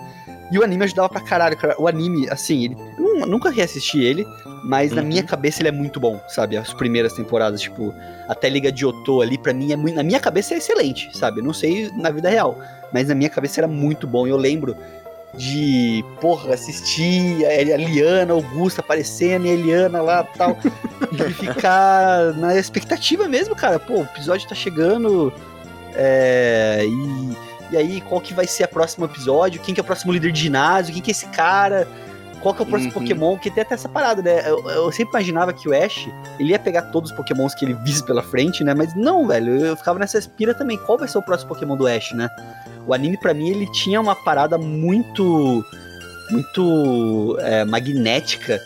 Speaker 5: E o anime ajudava pra caralho, cara. O anime, assim, ele, eu nu- nunca reassisti ele, mas na
Speaker 3: Uhum.
Speaker 5: minha cabeça ele é muito bom, sabe? As primeiras temporadas, tipo, até Liga de Otô ali, pra mim, é muito, na minha cabeça é excelente, sabe? Eu não sei na vida real, mas na minha cabeça era muito bom. Eu lembro de, porra, assistir a a Liana Augusta aparecendo e a Eliana lá tal, e ficar na expectativa mesmo, cara. Pô, o episódio tá chegando, é, e, e aí qual que vai ser o próximo episódio? Quem que é o próximo líder de ginásio? Quem que é esse cara? Qual que é o próximo
Speaker 3: Uhum.
Speaker 5: Pokémon? Que tem até essa parada, né? Eu, eu sempre imaginava que o Ash, ele ia pegar todos os Pokémons que ele visse pela frente, né? Mas não, velho, eu ficava nessa espira também. Qual vai ser o próximo Pokémon do Ash, né? O anime, pra mim, ele tinha uma parada muito. muito é, magnética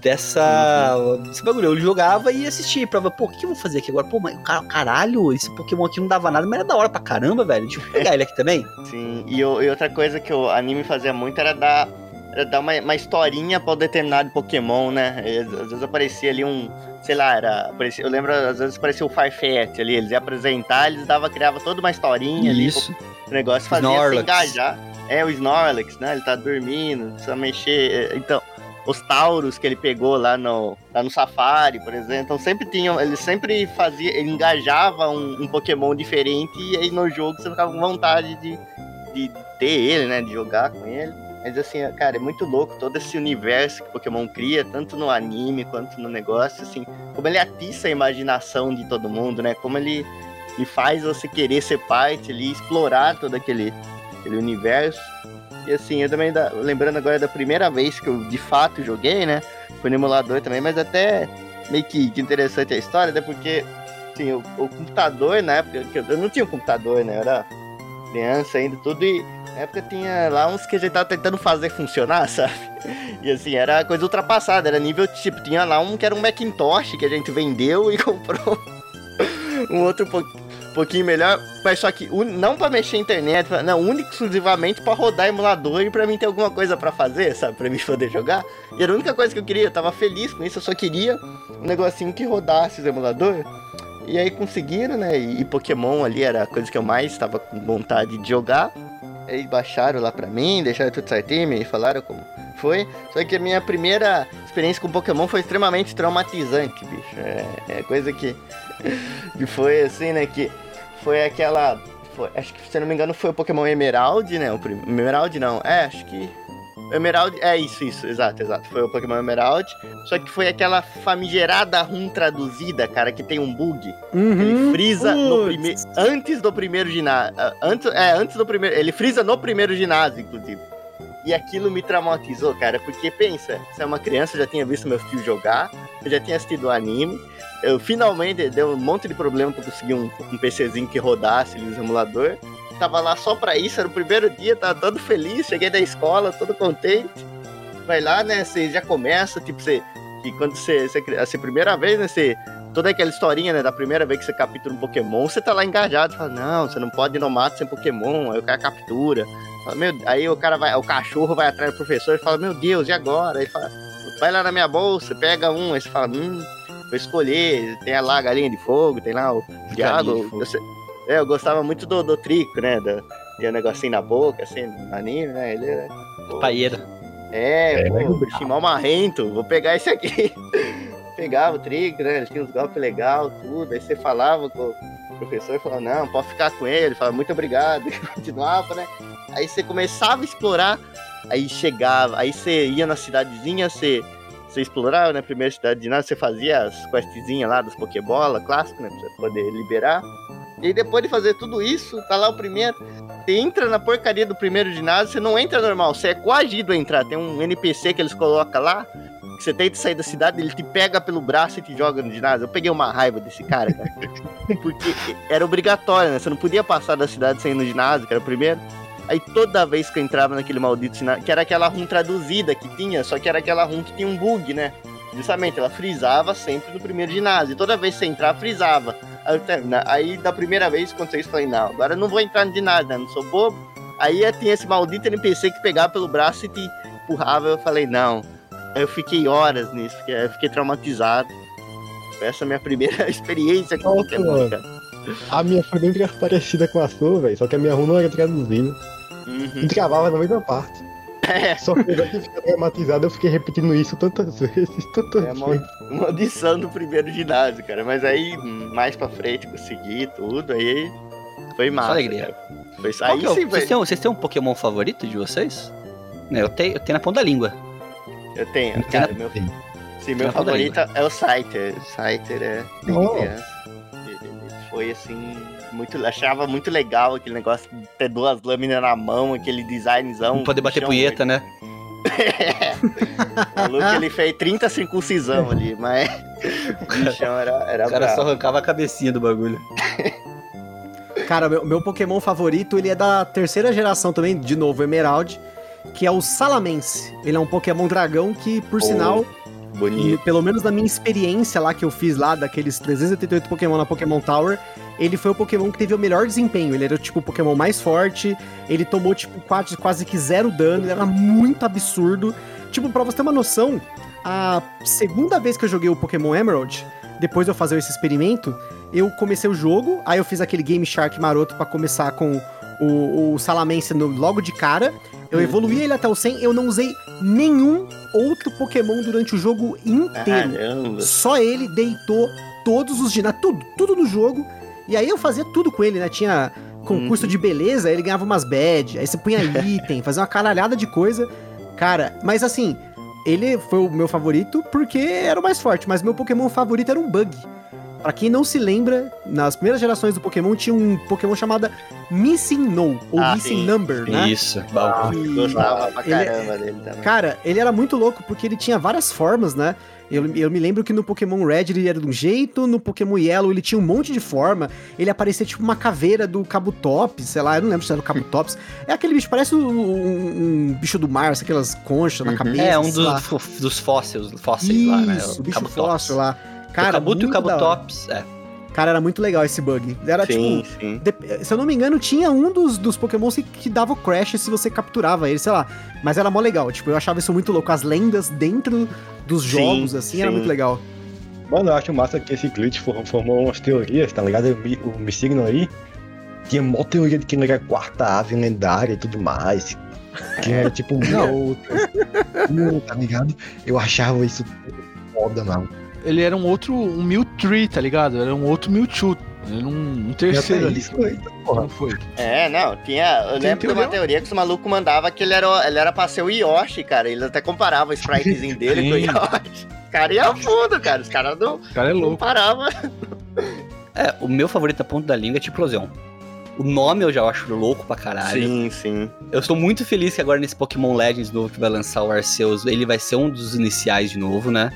Speaker 5: dessa. desse bagulho. Eu jogava e assistia. Pra ver, pô, o que eu vou fazer aqui agora? Pô, mas car- caralho, esse Pokémon aqui não dava nada, mas era da hora pra caramba, velho. Deixa eu pegar ele aqui também.
Speaker 3: Sim, e, e outra coisa que o anime fazia muito era dar, dar uma, uma historinha pra um determinado Pokémon, né? E, às, vezes aparecia ali um, sei lá, era, aparecia- eu lembro, às vezes aparecia o Farfetch ali, eles iam apresentar, eles dava, criava toda uma historinha ali,
Speaker 5: Isso.
Speaker 3: o negócio fazia se
Speaker 5: Snorlax.
Speaker 3: engajar. É, o Snorlax, né? Ele tá dormindo, precisa mexer. é, Então, os Tauros que ele pegou lá no, lá no Safari, por exemplo. Então sempre tinham. Ele sempre fazia. Ele engajava um, um Pokémon diferente e aí no jogo você ficava com vontade de, de ter ele, né? De jogar com ele. Mas assim, cara, é muito louco todo esse universo que Pokémon cria, tanto no anime quanto no negócio, assim, como ele atiça a imaginação de todo mundo, né? Como ele, ele faz você querer ser parte ali, explorar todo aquele, aquele universo. E assim, eu também, da- lembrando agora da primeira vez que eu de fato joguei, né? Foi no emulador também, mas até meio que, que interessante a história, até porque, assim, o, o computador, na época, que eu, eu não tinha um computador, né? Eu era criança ainda, tudo, e na época tinha lá uns que a gente tava tentando fazer funcionar, sabe? E assim, era coisa ultrapassada, era nível, tipo, tinha lá um que era um Macintosh que a gente vendeu e comprou um outro po- pouquinho melhor, mas só que não pra mexer na internet, pra- não, único exclusivamente pra rodar emulador e pra mim ter alguma coisa pra fazer, sabe? Pra mim poder jogar. E era a única coisa que eu queria, eu tava feliz com isso, eu só queria um negocinho que rodasse os emuladores. E aí conseguiram, né? E, e Pokémon ali era a coisa que eu mais estava com vontade de jogar. Aí baixaram lá pra mim, deixaram tudo certinho, me falaram como foi. Só que a minha primeira experiência com Pokémon foi extremamente traumatizante, bicho. É, é coisa que, que foi assim, né? Que foi aquela. foi- acho que, se não me engano, foi o Pokémon Emerald, né? O prim, Emerald não, é, acho que. Emerald, é isso, isso, exato, exato. Foi o Pokémon Emerald. Só que foi aquela famigerada RUM traduzida, cara, que tem um bug. Ele
Speaker 6: Uhum.
Speaker 3: frisa no primeiro. Antes do primeiro ginásio. Antes, é, antes do primeiro. Ele frisa no primeiro ginásio, inclusive. E aquilo me traumatizou, cara, porque pensa, você é uma criança, eu já tinha visto meu tio jogar, eu já tinha assistido o anime. Eu finalmente deu um monte de problema pra conseguir um, um PCzinho que rodasse no emulador. Tava lá só pra isso, era o primeiro dia, tava todo feliz, cheguei da escola, todo contente. Vai lá, né? Você já começa, tipo, você. Que quando você. você assim, primeira vez, né? Você toda aquela historinha, né, da primeira vez que você captura um Pokémon, você tá lá engajado, fala, não, você não pode ir no mato sem Pokémon, aí o cara captura. Fala, meu, aí o cara vai, o cachorro vai atrás do professor e fala, meu Deus, e agora? Aí fala, vai lá na minha bolsa, pega um, aí você fala, hum, vou escolher, tem lá a galinha de fogo, tem lá o diabo. É, eu gostava muito do, do trico, né? Do, tinha um negocinho na boca, assim, no anime, né? Ele era. pô,
Speaker 5: Paieira.
Speaker 3: é,
Speaker 4: É,
Speaker 3: pô, bichinho mal marrento, vou pegar esse aqui. Pegava o trigger, né? Ele tinha uns golpes legais, tudo. Aí você falava com o professor e falava, não, pode ficar com ele. Falava, muito obrigado. E continuava, né? Aí você começava a explorar, aí chegava, aí você ia na cidadezinha, você, você explorava, né? Primeira cidade de nada, você fazia as questzinhas lá dos Pokébola clássico, né? Pra você poder liberar. E aí depois de fazer tudo isso, tá lá o primeiro. Você entra na porcaria do primeiro ginásio, você não entra normal, você é coagido a entrar. Tem um NPC que eles colocam lá, que você tenta sair da cidade, ele te pega pelo braço e te joga no ginásio. Eu peguei uma raiva desse cara, cara. Porque era obrigatório, né? Você não podia passar da cidade sem ir no ginásio, que era o primeiro. Aí toda vez que eu entrava naquele maldito sinal, que era aquela RUM traduzida que tinha, só que era aquela RUM que tinha um bug, né? Justamente, ela frisava sempre no primeiro ginásio. E toda vez que você entrar, frisava. Aí, da primeira vez aconteceu isso, falei, não, agora eu não vou entrar ginásio, né? Não sou bobo. Aí tinha esse maldito NPC que pegava pelo braço e te empurrava. Eu falei, não. Eu fiquei horas nisso, eu fiquei traumatizado. Foi essa minha primeira experiência com
Speaker 4: Nossa,
Speaker 3: Pokémon, cara.
Speaker 4: A minha foi bem parecida com a sua, velho. Só que a minha rua não era traduzida.
Speaker 3: Uhum.
Speaker 4: E travava na mesma parte.
Speaker 3: É,
Speaker 4: Só que eu que ficar traumatizado, eu fiquei repetindo isso tantas vezes, tantas
Speaker 3: É,
Speaker 4: vezes.
Speaker 3: maldição do primeiro ginásio, cara. Mas aí, mais pra frente, consegui tudo. Aí foi massa.
Speaker 5: alegria.
Speaker 3: cara. Foi
Speaker 5: que é o-
Speaker 3: sim,
Speaker 5: vocês,
Speaker 3: foi.
Speaker 5: têm, um- vocês têm um Pokémon favorito de vocês? Eu tenho, eu tenho na ponta da língua.
Speaker 3: Eu tenho,
Speaker 5: Tem
Speaker 3: cara.
Speaker 5: na-
Speaker 3: Meu, sim, meu favorito é o Scyther. Scyther é
Speaker 4: Oh.
Speaker 3: criança. Foi assim. Muito, achava muito legal aquele negócio de ter duas lâminas na mão, aquele designzão.
Speaker 5: Não poder bater
Speaker 3: bichão,
Speaker 5: punheta, né?
Speaker 3: O maluco ele fez 30 circuncisão ali, mas o bichão era, era
Speaker 5: O cara só
Speaker 3: bravo.
Speaker 5: arrancava a cabecinha do bagulho.
Speaker 6: Cara, meu, meu Pokémon favorito, ele é da terceira geração também, de novo, Emerald, que é o Salamence. Ele é um Pokémon dragão que, por
Speaker 3: Oh,
Speaker 6: sinal,
Speaker 3: Bonito.
Speaker 6: e pelo menos na minha experiência lá que eu fiz lá, daqueles 388 Pokémon na Pokémon Tower, ele foi o Pokémon que teve o melhor desempenho. Ele era tipo o Pokémon mais forte, ele tomou tipo quase, quase que zero dano, ele era muito absurdo. Tipo, pra você ter uma noção, a segunda vez que eu joguei o Pokémon Emerald, depois de eu fazer esse experimento, eu comecei o jogo, aí eu fiz aquele Game Shark maroto pra começar com o, o Salamence no- logo de cara. Eu evoluí ele até o 100, eu não usei nenhum outro Pokémon durante o jogo inteiro.
Speaker 3: Caramba.
Speaker 6: Só ele deitou todos os ginásios, tudo, tudo no jogo. E aí eu fazia tudo com ele, né? Tinha concurso
Speaker 3: Uhum.
Speaker 6: de beleza, ele ganhava umas badge, aí você punha item, fazia uma caralhada de coisa. Cara, mas assim, ele foi o meu favorito porque era o mais forte, mas meu Pokémon favorito era um bug. Pra quem não se lembra, nas primeiras gerações do Pokémon tinha um Pokémon chamado Missing No, ou
Speaker 3: Ah,
Speaker 6: Missing
Speaker 3: sim,
Speaker 6: Number, né?
Speaker 5: Isso.
Speaker 6: Que-
Speaker 3: Gostava pra
Speaker 6: ele é-
Speaker 3: caramba dele também.
Speaker 6: Cara, ele era muito louco porque ele tinha várias formas, né? Eu, eu me lembro que no Pokémon Red ele era de um jeito, no Pokémon Yellow ele tinha um monte de forma. Ele aparecia tipo uma caveira do Kabutops, sei lá, eu não lembro se era o Kabutops. É aquele bicho, parece um, um- um bicho do mar, assim, aquelas conchas na
Speaker 3: Uhum.
Speaker 6: cabeça.
Speaker 5: É, um dos, dos fósseis, fósseis lá, né?
Speaker 6: Isso,
Speaker 5: O
Speaker 6: bicho
Speaker 5: Kabutops.
Speaker 6: fóssil lá. Cara,
Speaker 5: o Kabuto e o. Kabutops, é.
Speaker 6: Cara, era muito legal esse bug. Era
Speaker 3: sim,
Speaker 6: tipo,
Speaker 3: sim.
Speaker 6: de- se eu não me engano, tinha um dos, dos Pokémon que, que dava o crash se você capturava ele, sei lá. Mas era mó legal. Tipo, eu achava isso muito louco. As lendas dentro dos
Speaker 3: Sim,
Speaker 6: jogos, assim, era muito legal.
Speaker 4: Mano, eu acho massa que esse glitch for- formou umas teorias, tá ligado? O O Missigno aí tinha mó teoria de que ele era a quarta ave lendária e tudo mais. Que era tipo
Speaker 2: Não.
Speaker 4: Não, tá ligado? Eu achava isso foda, mano.
Speaker 2: Ele era um outro, um Mewtree, tá ligado? Era um outro Mewtwo. Era um, um terceiro ali.
Speaker 4: isso, eita, porra.
Speaker 2: Não foi?
Speaker 3: É, não, tinha. Eu
Speaker 2: Tem
Speaker 3: lembro de uma
Speaker 2: teoria?
Speaker 3: que os malucos mandavam que ele era, ele era pra ser o Yoshi, cara. Eles até comparavam o spritezinho dele com o. Yoshi. Os caras iam fundo, cara. Os caras não,
Speaker 2: O cara é
Speaker 3: não
Speaker 2: louco.
Speaker 3: paravam.
Speaker 5: É, o meu favorito da ponta da língua é Tiplosion. O nome eu já acho louco pra caralho.
Speaker 3: Sim, sim.
Speaker 5: Eu estou muito feliz que agora nesse Pokémon Legends novo que vai lançar o Arceus, ele vai ser um dos iniciais de novo, né?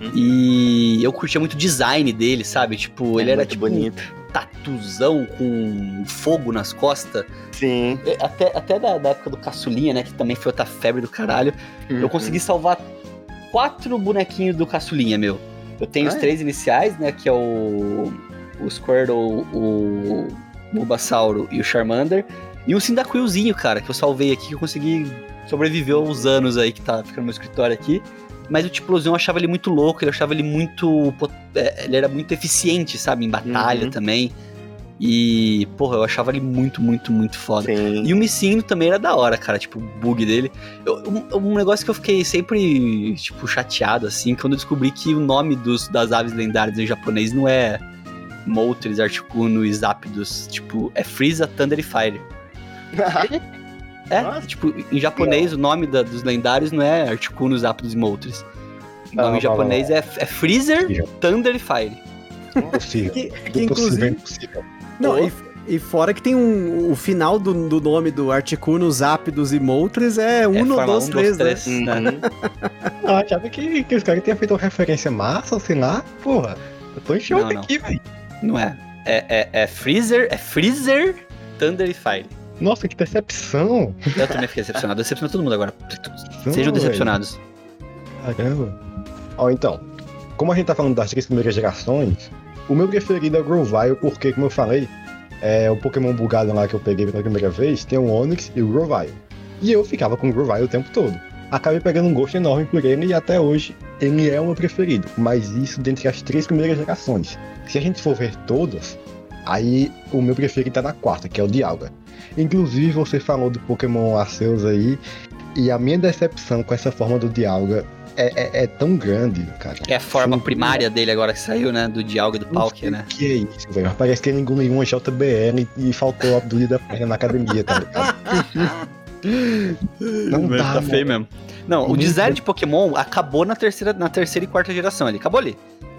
Speaker 3: Uhum.
Speaker 5: E eu curtia muito o design dele, sabe? Tipo, ele
Speaker 3: É
Speaker 5: era
Speaker 3: muito
Speaker 5: tipo
Speaker 3: bonito.
Speaker 5: um tatuzão com fogo nas costas.
Speaker 3: Sim.
Speaker 5: É, Até, até da, da época do Caçulinha, né? Que também foi outra febre do caralho.
Speaker 3: Uhum.
Speaker 5: Eu consegui salvar quatro bonequinhos do Caçulinha, meu. Eu tenho os
Speaker 3: Ah, é?
Speaker 5: três iniciais, né? Que é o, o Squirtle, o Bulbasauro e o Charmander. E um Cyndaquilzinho, cara, que eu salvei aqui, que eu consegui sobreviver aos anos aí que tá ficando no meu escritório aqui. Mas o Tiplosion eu achava ele muito louco, eu achava ele muito. é, Ele era muito eficiente, sabe? Em batalha
Speaker 3: Uhum.
Speaker 5: também. E, porra, eu achava ele muito, muito, muito foda.
Speaker 3: Sim.
Speaker 5: E o Missing também era da hora, cara, tipo, o bug dele. Eu- um, um negócio que eu fiquei sempre, tipo, chateado, assim, quando eu descobri que o nome dos, das aves lendárias em japonês não é Moltres, Articuno e Zapdos, tipo, é Frieza, Thunder e Fire. É,
Speaker 3: Nossa.
Speaker 5: tipo, em japonês o nome da- dos lendários não é Articuno, Zapdos e Moltres. O nome
Speaker 4: Não,
Speaker 5: em japonês é, é Freezer. Thunder e Fire.
Speaker 4: Possível.
Speaker 6: Que, que inclusive.
Speaker 4: impossível.
Speaker 6: Não, e, e fora que tem um. O final do, do nome do Articuno, Zapdos e Moltres é 1,
Speaker 5: é,
Speaker 6: 2,
Speaker 5: um,
Speaker 6: 3, né?
Speaker 5: três, né?
Speaker 3: Uhum.
Speaker 4: Ah, achava que, que os caras tinham feito uma referência massa, sei lá. Porra, eu tô em choque
Speaker 5: Não, não.
Speaker 4: aqui, velho.
Speaker 5: Não é. É, é, é Freezer, é Freezer, Thunder e Fire.
Speaker 4: Nossa, que decepção.
Speaker 5: Eu também fiquei decepcionado. Decepcionou todo mundo agora.
Speaker 4: Não,
Speaker 5: Sejam
Speaker 4: velho.
Speaker 5: decepcionados.
Speaker 4: Caramba. Ó, então, como a gente tá falando das três primeiras gerações, o meu preferido é o Grovyle, porque, como eu falei, é o Pokémon bugado lá que eu peguei pela primeira vez, tem o Onix e o Grovyle. E eu ficava com o Grovyle o tempo todo. Acabei pegando um gosto enorme por ele e até hoje ele é o meu preferido. Mas isso dentre as três primeiras gerações. Se a gente for ver todas, aí o meu preferido tá na quarta, que é o Dialga. Inclusive, você falou do Pokémon Arceus aí, e a minha decepção com essa forma do Dialga é, é- é tão grande, cara.
Speaker 5: É a forma
Speaker 4: Sim.
Speaker 5: primária dele agora que saiu, né? Do Dialga e do Palkia, né?
Speaker 4: Que é isso, velho? Parece que ele engoliu uma JBL e faltou a Abdulha da perna na academia, tá ligado? Não dá,
Speaker 5: tá feio
Speaker 4: mano.
Speaker 5: mesmo. Não, o
Speaker 4: Muito
Speaker 5: design de Pokémon acabou na terceira, na terceira e quarta geração ali. Acabou ali.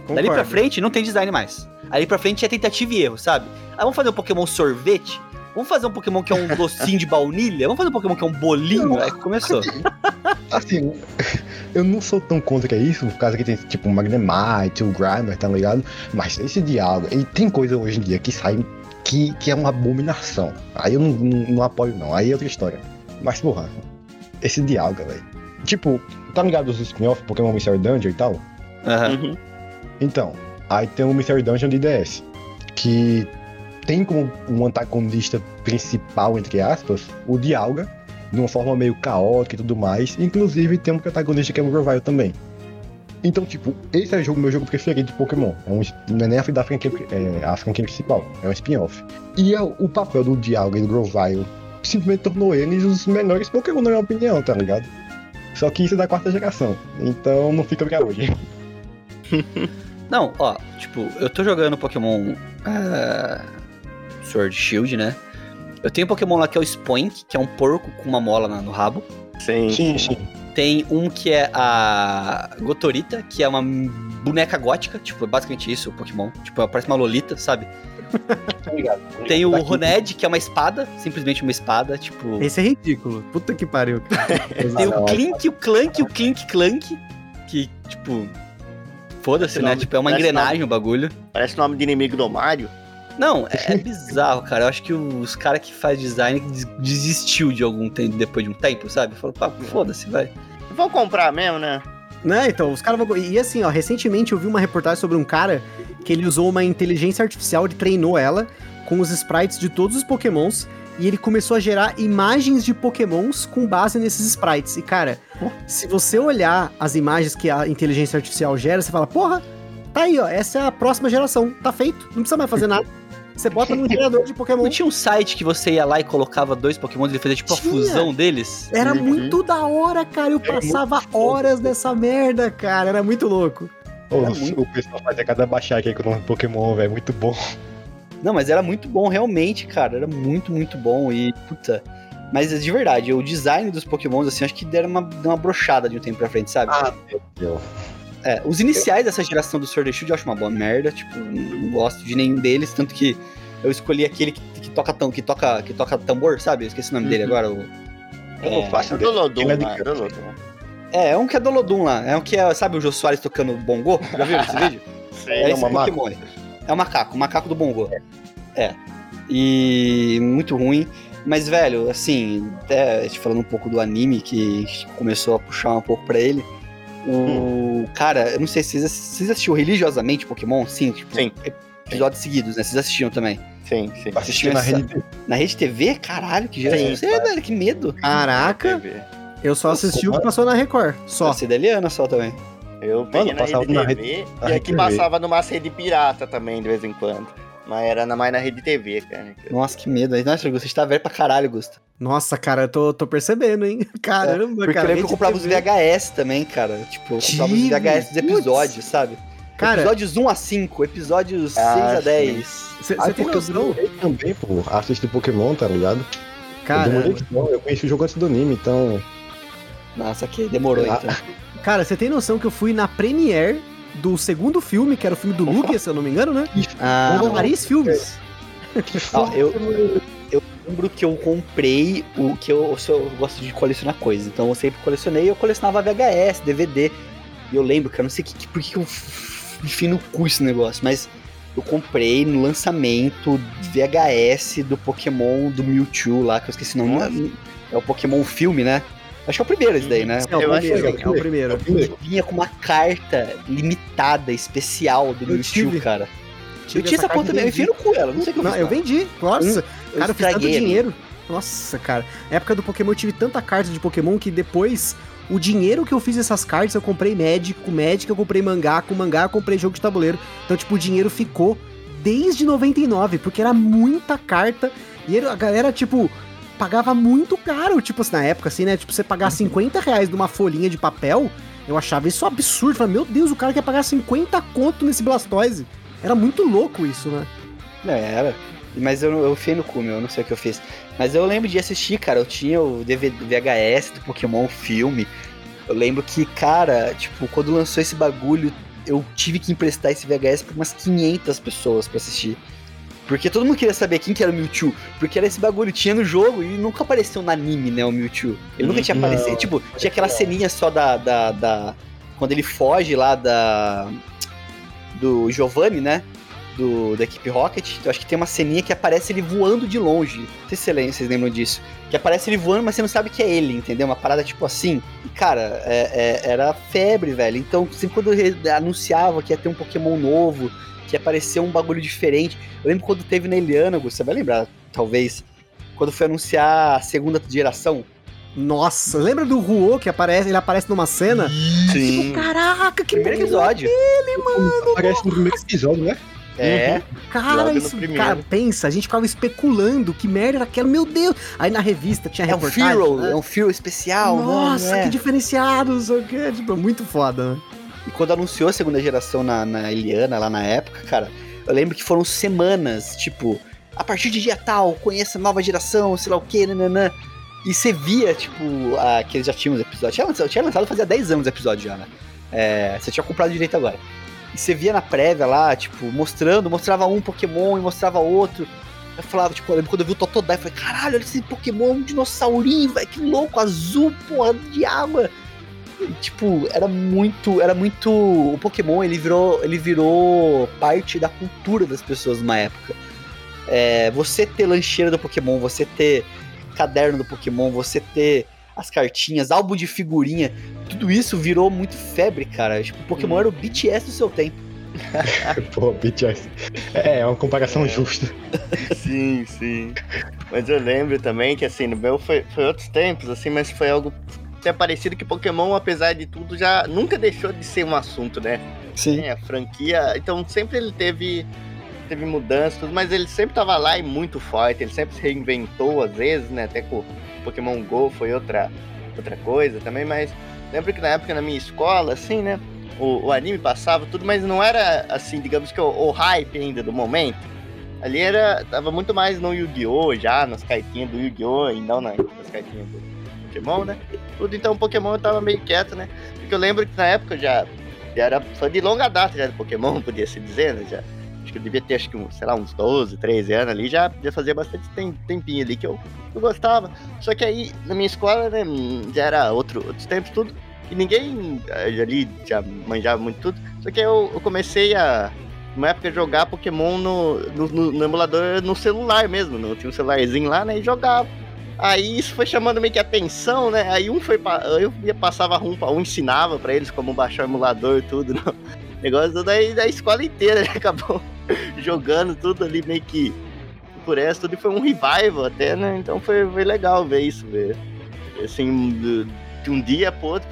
Speaker 5: Dali pra frente não tem design mais. Ali pra frente é tentativa e erro, sabe? Ah, vamos fazer um Pokémon sorvete? Vamos fazer um Pokémon que é um docinho de baunilha? Vamos fazer um Pokémon que é um bolinho? Aí que começou.
Speaker 4: Assim, eu não sou tão contra isso, por causa que tem tipo o Magnemite, o Grimer, tá ligado? Mas esse Dialga, e tem coisa hoje em dia que sai que, que é uma abominação. Aí eu não, não, não apoio, não. Aí é outra história. Mas, porra, esse Dialga, velho. Tipo, tá ligado os spin-off, Pokémon Mystery Dungeon e tal?
Speaker 5: Aham.
Speaker 3: Uhum.
Speaker 4: Então, aí tem o Mystery Dungeon de DS, que tem como um antagonista principal, entre aspas, o Dialga, de uma forma meio caótica e tudo mais. Inclusive tem um protagonista que é o Grovyle também. Então, tipo, esse é o jogo- meu jogo preferido de Pokémon. É um, não é nem a franquia, é a franquia principal, é um spin-off. E é o, papel do Dialga e do Grovyle simplesmente tornou eles os melhores Pokémon, na minha opinião, tá ligado? Só que isso é da quarta geração, então não fica pra hoje.
Speaker 5: Não, ó, tipo, eu tô jogando Pokémon ah, Sword Shield, né? Eu tenho um Pokémon lá que é o Spoink, que é um porco com uma mola na- no rabo.
Speaker 3: Sim.
Speaker 4: Sim, sim.
Speaker 5: Tem um que é a Gotorita, que é uma boneca gótica, tipo, é basicamente isso, o Pokémon. Tipo, parece uma Lolita, sabe? Tem o
Speaker 4: Daqui.
Speaker 5: Roned, que é uma espada, simplesmente uma espada, tipo.
Speaker 6: Esse é ridículo. Puta que pariu.
Speaker 5: Tem o Clink, o Clank, o Clink Clank, que, tipo. Foda-se, né?
Speaker 3: nome-
Speaker 5: Tipo, é uma engrenagem o bagulho.
Speaker 3: Parece o nome de inimigo do Mario.
Speaker 5: Não, é, é bizarro, cara. Eu acho que os caras que faz design des- desistiu de algum tempo, depois de um tempo, sabe? Falou, pá, foda-se, vai.
Speaker 3: Vou comprar mesmo, né?
Speaker 6: Né, então, os caras vão. E assim, ó, recentemente eu vi uma reportagem sobre um cara que ele usou uma inteligência artificial, ele treinou ela com os sprites de todos os pokémons e ele começou a gerar imagens de pokémons com base nesses sprites. E cara, se você olhar as imagens que a inteligência artificial gera, você fala, porra, tá aí, ó, essa é a próxima geração, tá feito, não precisa mais fazer nada. Você bota no gerador de Pokémon.
Speaker 5: Não tinha um site que você ia lá e colocava dois Pokémon e ele fazia tipo a
Speaker 6: Tinha.
Speaker 5: fusão deles?
Speaker 6: Era
Speaker 3: Uhum.
Speaker 6: muito da hora, cara. Eu
Speaker 4: Era muito
Speaker 6: passava
Speaker 4: foda.
Speaker 6: horas nessa merda, cara. Era muito louco.
Speaker 4: Ô,
Speaker 5: É muito-
Speaker 4: O pessoal fazia cada baixar aqui com o nome do Pokémon, velho. Muito bom.
Speaker 5: Não, mas era muito bom, realmente, cara. Era muito, muito bom. E, puta. Mas de verdade, o design dos Pokémons, assim, acho que deram uma, deu uma brochada de um tempo pra frente, sabe?
Speaker 4: Ah, meu Deus.
Speaker 5: É, os iniciais dessa geração do Sword and Shield eu acho uma boa merda, tipo, não gosto de nenhum deles, tanto que eu escolhi aquele que, que toca tam, que toca que toca tambor, sabe? Eu esqueci o nome dele
Speaker 6: Uhum.
Speaker 5: agora. O...
Speaker 4: Eu não
Speaker 5: É,
Speaker 4: faço
Speaker 3: É. Dolodum,
Speaker 4: é criança.
Speaker 3: Dolodum.
Speaker 5: é, é um que é Dolodum lá, é um que é, sabe o Jô Soares tocando bongô? Já viu esse vídeo?
Speaker 3: Sei.
Speaker 5: É
Speaker 4: É
Speaker 5: esse
Speaker 4: um macaco?
Speaker 5: Pokémon aí. É o macaco, o macaco do bongô. É. E muito ruim. Mas, velho, assim, até te falando um pouco do anime que começou a puxar um pouco pra ele. O. Cara, eu não sei se vocês, vocês assistiram religiosamente Pokémon? Sim, tipo,
Speaker 3: Sim.
Speaker 5: episódios seguidos, né? Vocês assistiam também.
Speaker 3: Sim, sim.
Speaker 4: Assisti na
Speaker 5: essa-
Speaker 4: rede TV.
Speaker 5: Na Rede TV? Caralho, que geração
Speaker 3: Sim,
Speaker 5: você é, velho, que medo.
Speaker 6: Caraca, eu só assisti o que passou na Record. Só.
Speaker 5: Você é da Eliana só também.
Speaker 3: Eu peguei
Speaker 4: Mano,
Speaker 3: na
Speaker 4: passava
Speaker 3: Rede
Speaker 4: na
Speaker 3: TV
Speaker 4: na
Speaker 3: e aqui
Speaker 4: Rede
Speaker 3: passava numa rede pirata também, de vez em quando. Mas era na- mais na Rede TV, cara.
Speaker 5: Nossa, que medo. Nossa, você tá velho pra caralho, Gusta.
Speaker 6: Nossa, cara, eu tô, tô percebendo, hein? Caramba,
Speaker 5: Porque
Speaker 6: cara.
Speaker 5: eu lembro que eu
Speaker 6: Rede
Speaker 5: comprava os
Speaker 6: TV.
Speaker 5: VHS também, cara. Tipo, eu comprava os VHS dos
Speaker 6: putz.
Speaker 5: episódios, sabe?
Speaker 6: Cara,
Speaker 5: Episódios 1 a 5, episódios
Speaker 3: Ah,
Speaker 5: 6 a
Speaker 3: sim.
Speaker 5: 10.
Speaker 6: você tem
Speaker 4: porque eu
Speaker 6: noção?
Speaker 4: demorei também, pô, a assistir Pokémon, tá ligado? Eu
Speaker 6: Cara,
Speaker 4: demorei que não, eu conheci o jogo antes do anime, então.
Speaker 5: Nossa, que demorou
Speaker 4: Ah.
Speaker 5: então.
Speaker 6: cara, você tem noção que eu fui na premiere do segundo filme, que era o filme do Lugia, se eu não me engano, né?
Speaker 5: Ah,
Speaker 6: Paris Filmes.
Speaker 4: Que
Speaker 5: Ó, eu, eu lembro que eu comprei o que eu, eu, gosto de colecionar coisas. Então eu sempre colecionei e eu colecionava VHS, DVD. E eu lembro, cara, não sei que, que- por que eu enfim no cu esse negócio, mas eu comprei no lançamento VHS do Pokémon do Mewtwo lá, que eu esqueci o nome. É o Pokémon filme, né? Acho que é o primeiro esse daí, né?
Speaker 6: É o
Speaker 3: Eu acho
Speaker 6: primeiro,
Speaker 3: que
Speaker 6: é o primeiro.
Speaker 5: Vinha com uma carta limitada, especial do Mewtwo, cara.
Speaker 6: Tive
Speaker 5: eu tinha essa conta também, eu enfiei no cu ela, não sei o que eu
Speaker 6: Não,
Speaker 5: fiz.
Speaker 6: eu vendi. Nossa,
Speaker 5: Eu
Speaker 6: cara, eu fiz tanto dinheiro. Nossa, cara. Na época do Pokémon eu tive tanta carta de Pokémon que depois o dinheiro que eu fiz essas cartas eu comprei Magic, com Magic eu comprei mangá, com mangá eu comprei jogo de tabuleiro. Então, tipo, o dinheiro ficou desde 99, porque era muita carta e a galera, tipo, pagava muito caro. Tipo, assim, na época, assim, né? Tipo, você pagar 50 reais numa folhinha de papel, eu achava isso absurdo. Falei, meu Deus, o cara quer pagar 50 conto nesse Blastoise. Era muito louco isso, né?
Speaker 5: Não, era. Mas eu, eu fiei no cu, meu, eu não sei o que eu fiz. Mas eu lembro de assistir, cara. Eu tinha o DVD, VHS do Pokémon filme. Eu lembro que, cara, tipo, quando lançou esse bagulho, eu tive que emprestar esse VHS pra umas 500 pessoas pra assistir. Porque todo mundo queria saber quem que era o Mewtwo. Porque era esse bagulho, tinha no jogo e nunca apareceu no anime, né, o Mewtwo. Ele nunca tinha
Speaker 4: Não.
Speaker 5: aparecido. Tipo, tinha aquela ceninha só da, da, da- Quando ele foge lá da. Do Giovanni, né? Do, da equipe Rocket. Eu acho que tem uma ceninha que aparece ele voando de longe. Não sei se vocês lembram disso. Que aparece ele voando, mas você não sabe que é ele, entendeu? Uma parada tipo assim. E, cara, é- é- era febre, velho. Então, sempre quando anunciava que ia ter um Pokémon novo, que ia aparecer um bagulho diferente. Eu lembro quando teve na Eliana, você vai lembrar, talvez. Quando foi anunciar a segunda geração.
Speaker 6: Nossa, lembra do Ruo que aparece, ele aparece numa cena?
Speaker 3: Sim.
Speaker 6: Caraca, que
Speaker 5: Primeiro episódio.
Speaker 4: Aparece no primeiro episódio, né?
Speaker 5: É.
Speaker 6: Cara, isso, cara, pensa, a gente ficava especulando que merda era aquela, meu Deus. Aí na revista tinha
Speaker 5: É um
Speaker 6: reportagem.
Speaker 5: Firo,
Speaker 6: né?
Speaker 5: é um Firo especial.
Speaker 6: Nossa,
Speaker 5: mano, é.
Speaker 6: que diferenciado, não sei o que. Tipo, muito foda, né?
Speaker 5: E quando anunciou a segunda geração na, na Eliana, lá na época, cara, eu lembro que foram semanas, tipo, a partir de dia tal, conheça a nova geração, sei lá o que, nananã. E você via, tipo, a, que eles já tinham os episódios. Tinha, tinha lançado fazia 10 anos o episódio já, né? É, você tinha comprado direito agora. E você via na prévia lá, tipo, mostrando, mostrava um Pokémon e mostrava outro. Eu falava, tipo, eu lembro quando eu vi o Totodile, eu falei, caralho, olha esse Pokémon, um dinossaurinho, velho, que louco, azul, porra, de água. Tipo, era muito, era muito, o Pokémon, ele virou, ele virou parte da cultura das pessoas numa época. É, você ter lancheira do Pokémon, você ter caderno do Pokémon, você ter as cartinhas, álbum de figurinha, tudo isso virou muito febre, cara. Tipo, o Pokémon era o BTS do seu tempo.
Speaker 4: Pô, BTS. É, é uma comparação justa.
Speaker 3: Sim, sim. Mas eu lembro também que, assim, no meu foi, foi outros tempos, assim, mas foi algo até parecido que Pokémon, apesar de tudo, já nunca deixou de ser um assunto, né?
Speaker 5: Sim.
Speaker 3: É, a franquia. Então sempre ele teve, teve mudanças, mas ele sempre tava lá e muito forte. Ele sempre se reinventou, às vezes, né? Até com o Pokémon GO foi outra, outra coisa também, mas lembro que na época na minha escola, assim, né? O, o anime passava tudo, mas não era assim, digamos que o, o hype ainda do momento. Ali era. Tava muito mais no Yu-Gi-Oh! já, nas cartinhas do Yu-Gi-Oh! e não nas, nas cartinhas do Pokémon, né? Tudo então Pokémon eu tava meio quieto, né? Porque eu lembro que na época eu já, já era fã de longa data já do Pokémon, podia se dizer, né? Já, acho que eu devia ter, acho que, uns, sei lá, uns 12, 13 anos ali, já, já fazia bastante tem- tempinho ali que eu, eu gostava. Só que aí, na minha escola, né, já era outro, outros tempos, tudo, e ninguém eh, ali já manjava muito tudo. Só que aí eu, eu comecei a, numa época, jogar Pokémon no, no, no- no emulador no celular mesmo, no, tinha um celularzinho lá, né, e jogava. Aí isso foi chamando meio que atenção, né? Aí um foi eu ia passava rum pra um, ensinava pra eles como baixar o emulador e tudo, no negócio daí da escola inteira, né? Acabou jogando tudo ali meio que por essa, tudo e foi um revival até, né? Então foi, foi legal ver isso, ver. Assim, de um dia pro outro,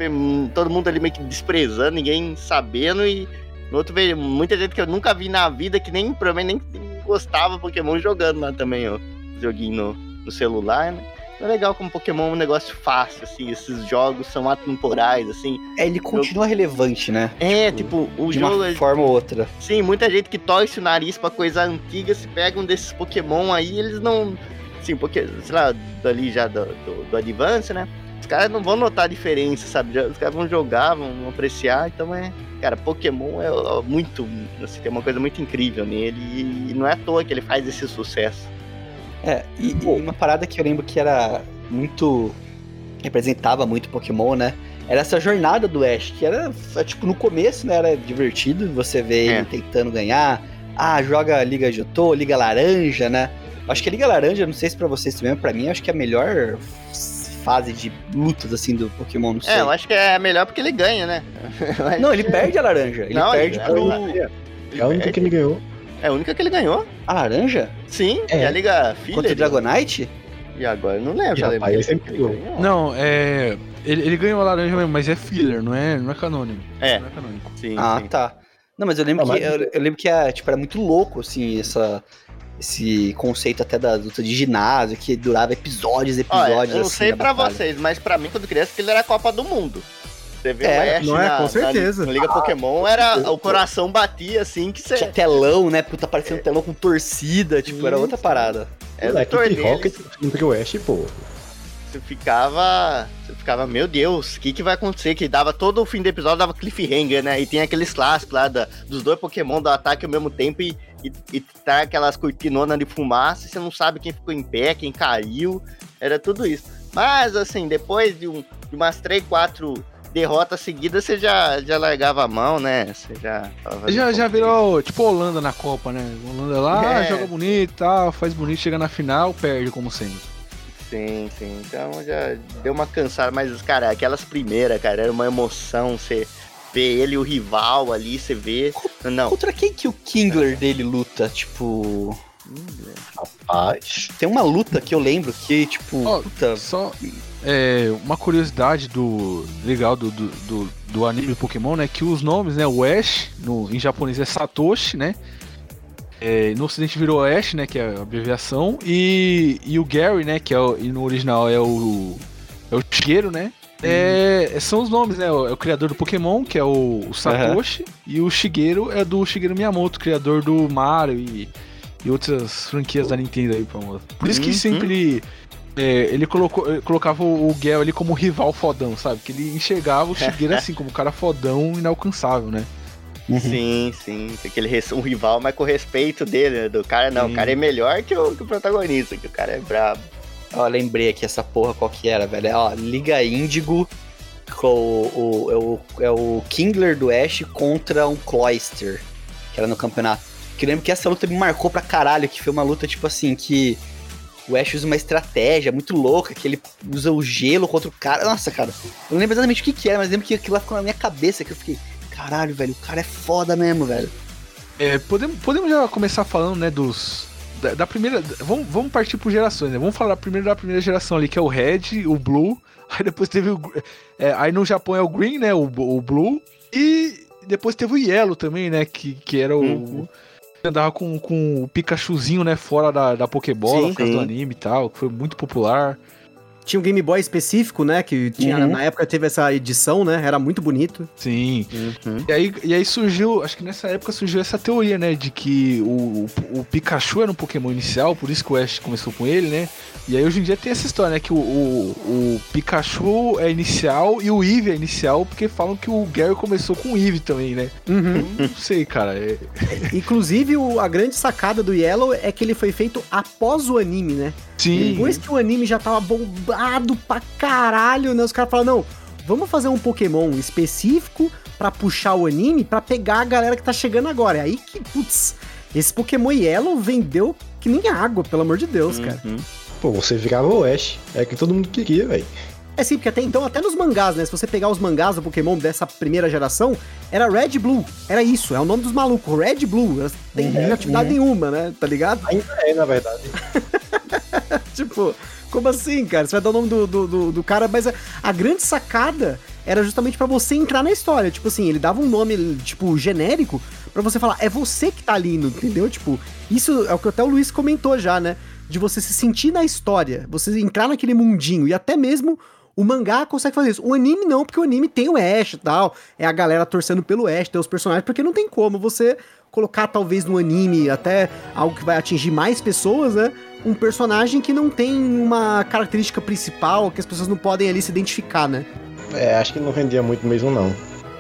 Speaker 3: todo mundo ali meio que desprezando, ninguém sabendo e no outro veio muita gente que eu nunca vi na vida, que nem provavelmente nem gostava Pokémon jogando lá também, ó. Joguinho no, no celular, né? É legal como Pokémon é um negócio fácil, assim, esses jogos são atemporais, assim.
Speaker 5: É, ele continua relevante, né?
Speaker 3: É, tipo, o
Speaker 5: de
Speaker 3: jogo.
Speaker 5: uma forma ou outra.
Speaker 3: Sim, muita gente que torce o nariz pra coisa antiga, se pega um desses Pokémon aí, eles não. Sim, porque, sei lá, dali já do, do, do Advance, né? Os caras não vão notar a diferença, sabe? Os caras vão jogar, vão apreciar, então é. Cara, Pokémon é muito. Assim, tem uma coisa muito incrível nele e não é à toa que ele faz esse sucesso.
Speaker 5: É, e, e uma parada que eu lembro que era muito. representava muito Pokémon, né? Era essa jornada do Ash, que era, tipo, no começo, né? Era divertido você ver
Speaker 3: É.
Speaker 5: ele tentando ganhar, ah, joga Liga Jotô, Liga Laranja, né? Acho que a Liga Laranja, não sei se pra vocês também, pra mim, acho que é a melhor fase de lutas, assim, do Pokémon, não sei.
Speaker 3: É, eu acho que é melhor porque ele ganha, né?
Speaker 5: Não, ele
Speaker 3: que-
Speaker 5: perde a laranja. Ele
Speaker 3: Não,
Speaker 5: perde
Speaker 3: ele-
Speaker 5: pro...
Speaker 3: ele
Speaker 4: É a única que ele ganhou.
Speaker 3: É a única que ele ganhou.
Speaker 5: A laranja?
Speaker 3: Sim,
Speaker 4: É.
Speaker 3: a Liga Filha.
Speaker 5: Contra o
Speaker 3: ele-
Speaker 5: Dragonite?
Speaker 3: E agora eu não lembro.
Speaker 4: E,
Speaker 3: eu lembro
Speaker 4: ele sempre ganhou.
Speaker 3: ganhou.
Speaker 2: Não, é. Ele, ele ganhou a laranja mesmo, mas é filler, não é, não é canônico.
Speaker 3: É.
Speaker 2: Não é canônico.
Speaker 3: Sim,
Speaker 5: Ah,
Speaker 3: sim.
Speaker 5: tá. Não, mas eu lembro
Speaker 4: Ah,
Speaker 5: que
Speaker 4: mas-
Speaker 5: eu, eu lembro que é, tipo, era muito louco, assim, essa, esse conceito até da luta de ginásio, que durava episódios e
Speaker 3: Olha,
Speaker 5: episódios.
Speaker 3: eu não
Speaker 5: assim,
Speaker 3: sei pra
Speaker 5: batalha.
Speaker 3: vocês, mas pra mim, quando criança, aquilo era a Copa do Mundo. Você vê
Speaker 5: É,
Speaker 3: o Ash
Speaker 6: não é?
Speaker 3: na,
Speaker 6: Com certeza.
Speaker 3: Na, na Liga Pokémon, era, o coração batia assim que
Speaker 5: Tinha
Speaker 3: você.
Speaker 5: telão, né? Puta, parecia um telão com torcida, tipo, era
Speaker 3: Isso.
Speaker 5: outra parada.
Speaker 3: Era
Speaker 4: É,
Speaker 3: o
Speaker 4: equipe
Speaker 3: torneio,
Speaker 4: Rocket contra o Ash, pô.
Speaker 3: Você ficava. Você ficava, meu Deus, o que, que vai acontecer? Que dava todo o fim do episódio, dava cliffhanger, né? E tem aqueles clássicos lá da- dos dois Pokémon do ataque ao mesmo tempo e, e, e tá aquelas cortinonas de fumaça, e você não sabe quem ficou em pé, quem caiu. Era tudo isso. Mas assim, depois de, um, de umas 3, 4 derrotas seguidas, você já, já largava a mão, né? Você já.
Speaker 2: Já, já virou tipo Holanda na Copa, né? Holanda lá,
Speaker 3: É.
Speaker 2: joga bonito e tal, faz bonito, chega na final, perde como sempre.
Speaker 3: Sim, sim. Então já deu uma cansada, mas, cara, aquelas primeiras, cara, era uma emoção. Você vê ele, o rival ali, você vê. Não.
Speaker 5: Contra quem que o Kingler dele luta? Tipo.
Speaker 4: Rapaz.
Speaker 5: Tem uma luta que eu lembro que, tipo,
Speaker 2: Ó,
Speaker 5: puta,
Speaker 2: Só é, uma curiosidade do legal do, do, do, do anime do Pokémon, né? Que os nomes, né? O Ash, no, em japonês é Satoshi, né? É, no ocidente virou Ash, né? Que é a abreviação. E, e o Gary, né? Que é o, e no original é o. É o Shigeru, né? É, são os nomes, né? o- É o criador do Pokémon, que é o, o Satoshi, e o Shigeru é do Shigeru Miyamoto, criador do Mario e, e outras franquias da Nintendo aí, famoso. Por isso que
Speaker 3: Uhum.
Speaker 2: É, ele colocou, eh, colocava o, Gel ali como rival fodão, sabe? Que ele enxergava o Shigeru assim, como um cara fodão inalcançável, né?
Speaker 3: Sim, sim. Tem aquele um rival, mas com respeito dele, né? Do cara, não.
Speaker 2: Sim.
Speaker 3: O cara é melhor que o, que o protagonista, que o cara é brabo.
Speaker 5: Ó, lembrei aqui essa porra qual que era, velho. É, Ó, Liga Índigo com o, o- é, o, é o Kingler do Ash contra um Cloyster, que era no campeonato. Que eu lembro que essa luta me marcou pra caralho, que foi uma luta, tipo assim, que o Ash usa uma estratégia muito louca, que ele usa o gelo contra o cara. Nossa, cara, eu não lembro exatamente o que que era, mas lembro que aquilo lá ficou na minha cabeça, que eu fiquei, caralho, velho, o cara é foda mesmo, velho.
Speaker 2: É, podemos, podemos já começar falando, né, dos. Da, da primeira. Vamos, vamos partir por gerações, né? Vamos falar primeiro da primeira geração ali, que é o Red, o Blue. Aí depois teve o. é, aí no Japão é o Green, né? O, o Blue. E depois teve o Yellow também, né? Que, que era o.
Speaker 3: Uhum.
Speaker 2: Andava com, com o Pikachuzinho, né? Fora da, da Pokébola,
Speaker 3: Sim,
Speaker 2: por causa do anime e tal, que foi muito popular.
Speaker 6: Tinha um Game Boy específico, né? Que tinha,
Speaker 5: Uhum.
Speaker 6: na época teve essa edição, né? Era muito bonito.
Speaker 2: Sim.
Speaker 3: Uhum.
Speaker 2: E aí, e aí surgiu, acho que nessa época surgiu essa teoria, né? De que o, o, o Pikachu era um Pokémon inicial, por isso que o Ash começou com ele, né? E aí hoje em dia tem essa história, né? Que o, o, o Pikachu é inicial e o Eevee é inicial, porque falam que o Gary começou com o Eevee também, né?
Speaker 6: Uhum.
Speaker 2: Não sei, cara. É,
Speaker 6: Inclusive, o- a grande sacada do Yellow é que ele foi feito após o anime, né?
Speaker 2: Sim.
Speaker 6: Depois que o anime já tava bombado pra caralho, né? Os caras falaram, não, vamos fazer um Pokémon específico pra puxar o anime, pra pegar a galera que tá chegando agora. É aí que, putz, esse Pokémon Yellow vendeu que nem água, pelo amor de Deus, cara.
Speaker 3: Uhum.
Speaker 4: Pô, você virava o Ash. É que todo mundo queria, velho.
Speaker 6: É sim, porque até então, até nos mangás, né? Se você pegar os mangás do Pokémon dessa primeira geração, era Red Blue. Era isso, é o nome dos malucos, Red Blue. Elas têm
Speaker 4: Uhum,
Speaker 6: atividade nenhuma, né? Tá ligado?
Speaker 4: Ainda é, na verdade.
Speaker 6: tipo, como assim, cara? Você vai dar o nome do, do, do, do cara, mas a, a grande sacada era justamente pra você entrar na história. Tipo assim, ele dava um nome, tipo, genérico, pra você falar, é você que tá ali, no- entendeu? Tipo, isso é o que até o Luiz comentou já, né? De você se sentir na história, você entrar naquele mundinho, e até mesmo o mangá consegue fazer isso. O anime não, porque o anime tem o Ash e tal, é a galera torcendo pelo Ash, tem os personagens, porque não tem como você colocar talvez no anime até algo que vai atingir mais pessoas, né? Um personagem que não tem uma característica principal, que as pessoas não podem ali se identificar, né?
Speaker 4: É, acho que não vendia muito mesmo, não.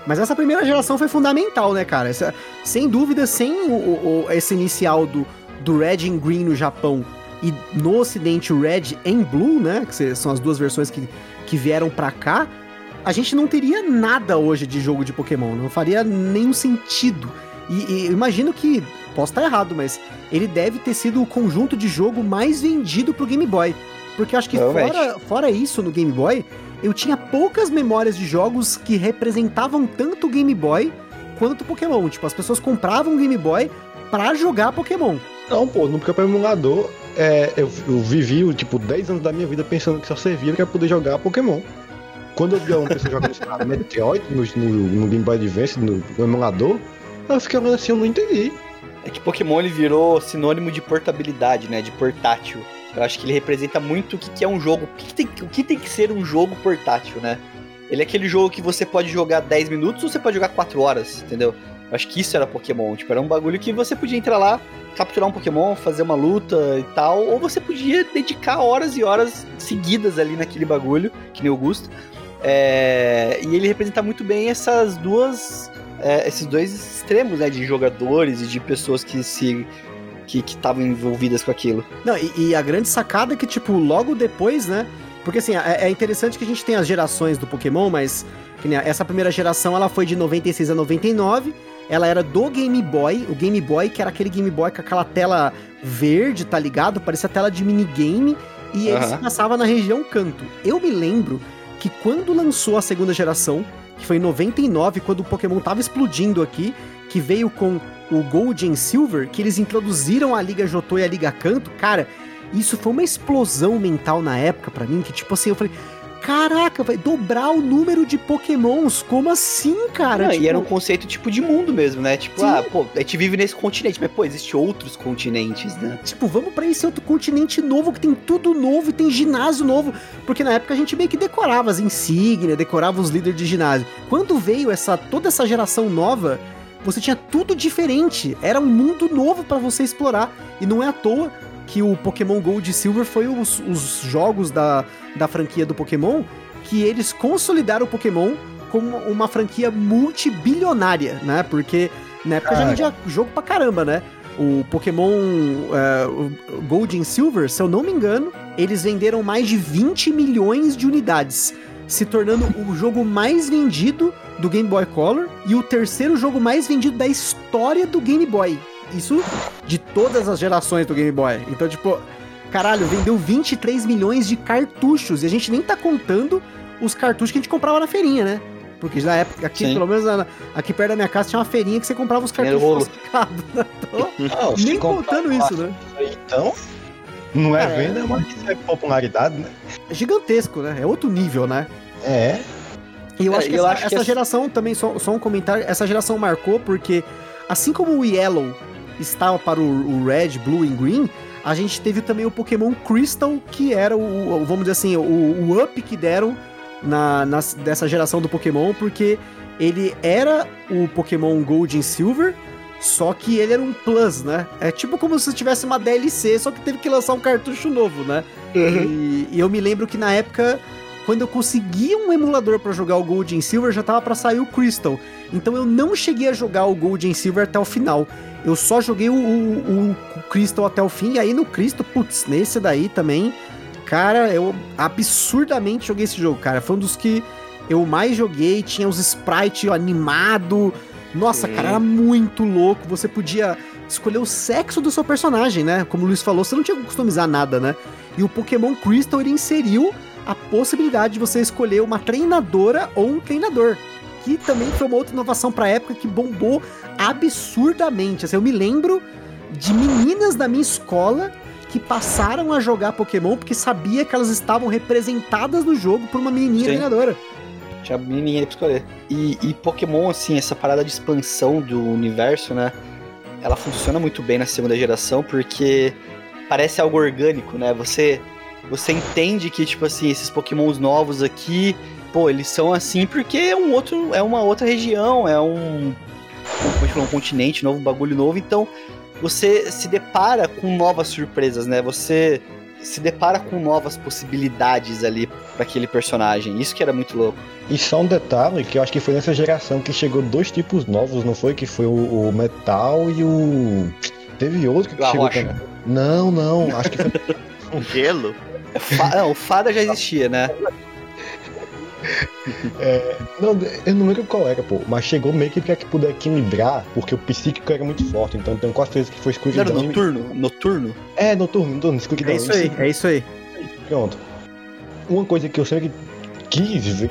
Speaker 6: Mas essa primeira geração foi fundamental, né, cara? Essa- sem dúvida, sem o, o- esse inicial do, do Red and Green no Japão e no ocidente o Red and Blue, né? Que são as duas versões que, que vieram pra cá, a gente não teria nada hoje de jogo de Pokémon. Não faria nenhum sentido. E, e eu imagino que, posso estar errado, mas ele deve ter sido o conjunto de jogo mais vendido pro Game Boy. Porque eu acho que fora, fora isso no Game Boy, eu tinha poucas memórias de jogos que representavam tanto o Game Boy quanto o Pokémon. Tipo, as pessoas compravam o Game Boy pra jogar Pokémon.
Speaker 4: Não, pô, no próprio emulador, é, eu, eu vivi, tipo, 10 anos da minha vida pensando que só servia pra poder jogar Pokémon. Quando eu vi uma pessoa jogando Metroid no, no, no Game Boy Advance, no, no emulador, eu fiquei olhando assim, eu não entendi.
Speaker 5: É que Pokémon ele virou sinônimo de portabilidade, né? De portátil. Eu acho que ele representa muito o que, que é um jogo. O que, que tem, o que tem que ser um jogo portátil, né? Ele é aquele jogo que você pode jogar 10 minutos ou você pode jogar 4 horas, entendeu? Eu acho que isso era Pokémon. Tipo, era um bagulho que você podia entrar lá, capturar um Pokémon, fazer uma luta e tal. Ou você podia dedicar horas e horas seguidas ali naquele bagulho, que nem o Gusto. É, e ele representa muito bem essas duas. É, esses dois extremos, né? De jogadores e de pessoas que se. que estavam envolvidas com aquilo.
Speaker 6: Não, e, e a grande sacada é que, tipo, logo depois, né? Porque assim, é, é interessante que a gente tem as gerações do Pokémon, mas nem essa primeira geração ela foi de 96 a 99. Ela era do Game Boy, o Game Boy, que era aquele Game Boy com aquela tela verde, tá ligado? Parecia tela de minigame. E ele se passava na região canto. Eu me lembro que quando lançou a segunda geração, que foi em 99, quando o Pokémon tava explodindo aqui, que veio com o Gold and Silver, que eles introduziram a Liga Jotô e a Liga Canto, cara, isso foi uma explosão mental na época pra mim, que tipo assim, eu falei, caraca, vai dobrar o número de Pokémons, como assim, cara?
Speaker 5: Não,
Speaker 6: Tipo,
Speaker 5: E era um conceito tipo de mundo mesmo, né? Tipo,
Speaker 6: Sim.
Speaker 5: ah, pô, a gente vive nesse continente, mas pô, existe outros continentes, né?
Speaker 6: Tipo, vamos pra esse outro continente novo que tem tudo novo e tem ginásio novo. Porque na época a gente meio que decorava as insígnias, decorava os líderes de ginásio. Quando veio essa toda essa geração nova, você tinha tudo diferente. Era um mundo novo pra você explorar. E não é à toa que o Pokémon Gold e Silver foi os, os jogos da, da franquia do Pokémon que eles consolidaram o Pokémon como uma franquia multibilionária, né? Porque na época já
Speaker 4: Cara.
Speaker 6: vendia jogo pra caramba, né? O Pokémon é, Gold e Silver, se eu não me engano, eles venderam mais de 20 milhões de unidades, se tornando o jogo mais vendido do Game Boy Color e o terceiro jogo mais vendido da história do Game Boy. Isso de todas as gerações do Game Boy. Então, tipo, caralho, vendeu 23 milhões de cartuchos e a gente nem tá contando os cartuchos que a gente comprava na feirinha, né? Porque na época, aqui,
Speaker 5: Sim.
Speaker 6: pelo menos na- aqui perto da minha casa, tinha uma feirinha que você comprava os cartuchos falsificados. né? Então,
Speaker 4: Não,
Speaker 6: nem contando isso, né?
Speaker 4: Então, não é
Speaker 6: Cara,
Speaker 4: venda, mas isso é popularidade, né?
Speaker 6: É gigantesco, né? É outro nível, né?
Speaker 4: É.
Speaker 6: E eu
Speaker 5: É,
Speaker 6: acho que
Speaker 5: eu
Speaker 6: essa,
Speaker 5: acho que
Speaker 6: essa
Speaker 5: essa-
Speaker 6: geração também, só, só um comentário, essa geração marcou porque, assim como o Yellow estava para o, o Red, Blue e Green, a gente teve também o Pokémon Crystal, que era o, vamos dizer assim, o, o up que deram na, nas- dessa geração do Pokémon, porque ele era o Pokémon Gold e Silver, só que ele era um Plus, né? É tipo como se tivesse uma DLC, só que teve que lançar um cartucho novo, né? E, e eu me lembro que na época, quando eu consegui um emulador pra jogar o Gold and Silver, já tava pra sair o Crystal. Então eu não cheguei a jogar o Gold and Silver até o final. Eu só joguei o, o- o Crystal até o fim. E aí no Crystal, putz, nesse daí também, cara, eu absurdamente joguei esse jogo, cara. Foi um dos que eu mais joguei. Tinha os sprites animado. Nossa,
Speaker 5: Sim.
Speaker 6: cara, era muito louco. Você podia escolher o sexo do seu personagem, né? Como o Luiz falou, você não tinha que customizar nada, né? E o Pokémon Crystal ele inseriu a possibilidade de você escolher uma treinadora ou um treinador. Que também foi uma outra inovação pra época que bombou absurdamente. Assim, eu me lembro de meninas da minha escola que passaram a jogar Pokémon porque sabia que elas estavam representadas no jogo por uma menininha
Speaker 5: Sim.
Speaker 6: treinadora.
Speaker 5: Tinha menininha ali pra escolher. E, e Pokémon, assim, essa parada de expansão do universo, né? Ela funciona muito bem na segunda geração porque parece algo orgânico, né? Você, você entende que, tipo assim, esses Pokémons novos aqui, pô, eles são assim porque é um outro, é uma outra região, é um, como a gente falou, um continente novo, um bagulho novo. Então, você se depara com novas surpresas, né? Você se depara com novas possibilidades ali para aquele personagem. Isso que era muito louco.
Speaker 4: E só um detalhe, que eu acho que foi nessa geração que chegou dois tipos novos, não foi? Que foi o, o metal e o. Teve outro que
Speaker 5: A
Speaker 4: chegou
Speaker 5: rocha.
Speaker 4: também. Não, não, acho que foi.
Speaker 3: Um gelo?
Speaker 5: Fa- não, o Fada já existia, né?
Speaker 4: É, não, eu não lembro qual era, pô, mas chegou meio que pra que puder equilibrar, porque o psíquico era muito forte, então tem quase certeza que foi
Speaker 5: era
Speaker 4: escuridão. e-
Speaker 5: noturno? Noturno?
Speaker 4: É, noturno, noturno, escuridão.
Speaker 6: É isso aí, é isso aí.
Speaker 4: Pronto. Uma coisa que eu sempre quis ver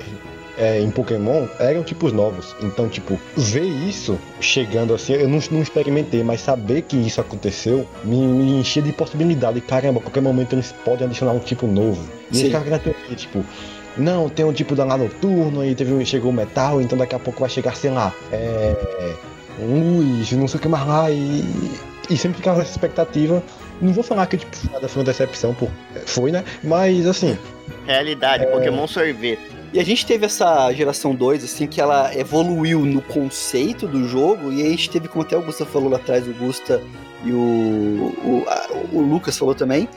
Speaker 4: é, em Pokémon eram tipos novos. Então, tipo, ver isso chegando assim, eu não, não experimentei, mas saber que isso aconteceu me, me enchia de possibilidade. Caramba, a qualquer momento eles podem adicionar um tipo novo. E
Speaker 5: Sim.
Speaker 4: esse cara na teoria, tipo. Não, tem um tipo da lá noturno, aí teve um, chegou o metal, então daqui a pouco vai chegar, sei lá, é. luz, não sei o que mais lá, e. E sempre ficava essa expectativa. Não vou falar que tipo, nada foi uma decepção, por, foi, né? Mas assim,
Speaker 3: Realidade, Pokémon sorvete.
Speaker 5: E a gente teve essa geração 2, assim, que ela evoluiu no conceito do jogo, e aí a gente teve, como até o Gusta falou lá atrás, o Gusta e o, o, a- o Lucas falou também,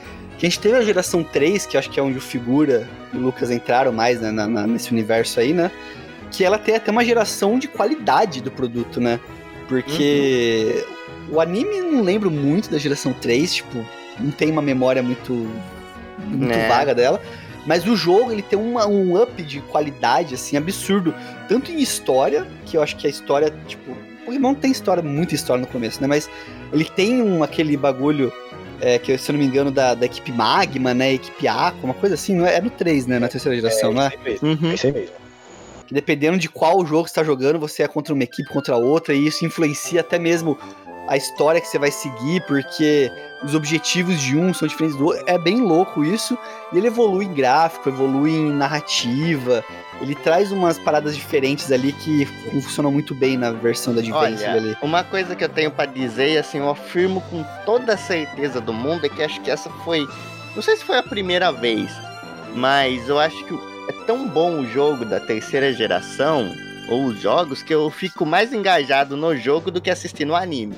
Speaker 5: a gente teve a geração 3, que acho que é onde o Figura e o Lucas entraram mais né, na- na- nesse universo aí, né? Que ela tem até uma geração de qualidade do produto, né? Porque o anime não lembro muito da geração 3, tipo, não tem uma memória muito, muito
Speaker 3: É.
Speaker 5: vaga dela. Mas o jogo, ele tem uma- um up de qualidade, assim, absurdo. Tanto em história, que eu acho que a história, tipo... Pokémon tem história, muita história no começo, né? Mas ele tem um, aquele bagulho, é, que se eu não me engano, da, da equipe Magma, né? Equipe Aqua, uma coisa assim. Não é, é no 3, né? Na terceira geração, não é?
Speaker 4: isso mesmo.
Speaker 3: Uhum.
Speaker 4: É mesmo.
Speaker 5: que dependendo de qual jogo você está jogando, você é contra uma equipe, contra outra, e isso influencia até mesmo a história que você vai seguir, porque os objetivos de um são diferentes do outro. É bem louco isso. E ele evolui em gráfico, evolui em narrativa. Ele traz umas paradas diferentes ali que funcionam muito bem na versão da Advance ali.
Speaker 3: uma coisa que eu tenho pra dizer, e assim, eu afirmo com toda a certeza do mundo, é que acho que essa foi. Não sei se foi a primeira vez, mas eu acho que é tão bom o jogo da terceira geração, ou os jogos, que eu fico mais engajado no jogo do que assistindo o anime.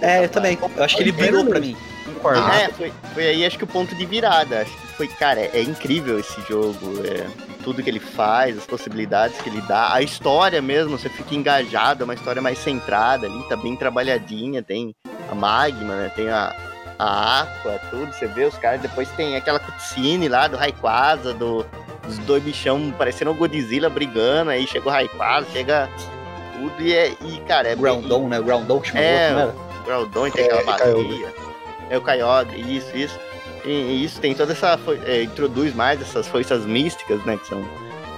Speaker 5: É, eu também. Eu acho que ele virou pra mim.
Speaker 6: Concordo.
Speaker 3: É, foi, foi aí acho que o ponto de virada. Acho que foi, cara, é, é incrível esse jogo. É, tudo que ele faz, as possibilidades que ele dá, a história mesmo, você fica engajado, é uma história mais centrada ali, tá bem trabalhadinha, tem a Magma, né? Tem a, a Aqua, tudo, você vê os caras, depois tem aquela cutscene lá do Rayquaza, do, dos dois bichão parecendo o Godzilla brigando, aí chega o Rayquaza, chega tudo e é, e cara, é bem-
Speaker 5: Groundon, né? Groundon que chama
Speaker 3: É,
Speaker 5: o outro, né?
Speaker 3: o Groudon tem
Speaker 4: É,
Speaker 3: aquela
Speaker 4: Kyogre.
Speaker 3: bateria. É o Kyogre, isso, isso. E, e isso tem toda essa. é, introduz mais essas forças místicas, né? Que são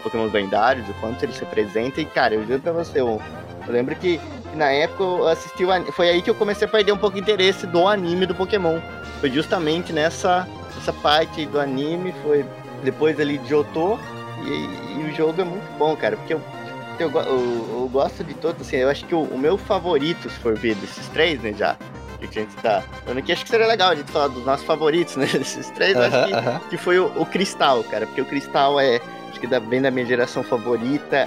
Speaker 3: Pokémon lendários, o quanto eles representam. E, cara, eu juro pra você, eu, eu lembro que na época eu assisti o anime. Foi aí que eu comecei a perder um pouco o interesse do anime do Pokémon. Foi justamente nessa, nessa parte aí do anime, foi depois ali de Johto. E, e o jogo é muito bom, cara, porque eu, eu, eu- eu gosto de todos, assim, eu acho que o, o meu favorito, se for ver desses três, né, já, que a gente tá falando aqui, acho que seria legal a gente falar dos nossos favoritos, né, desses três, eu acho
Speaker 5: Aham,
Speaker 3: que
Speaker 5: aham.
Speaker 3: que foi o, o Cristal, cara, porque o Cristal é, acho que da, bem da minha geração favorita,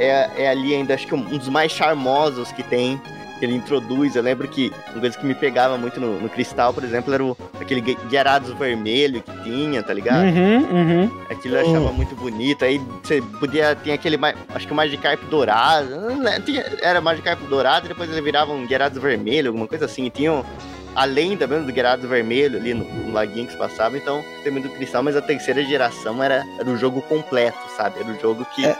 Speaker 3: é, é ali ainda, acho que um, um dos mais charmosos que tem, ele introduz, eu lembro que uma coisa que me pegava muito no, no Cristal, por exemplo, era o, aquele Guiarados vermelho que tinha, tá ligado?
Speaker 6: Uhum, uhum.
Speaker 3: Aquilo eu achava muito bonito, aí você podia, tinha aquele, acho que o Magikarp dourado, não lembro, tinha- era Magikarp dourado, e depois ele virava um Guiarados vermelho, alguma coisa assim, e tinha um- além também do Guiarados vermelho ali no, no laguinho que se passava, então tem muito cristal, mas a terceira geração era, era o jogo completo, sabe? Era o jogo que
Speaker 5: É.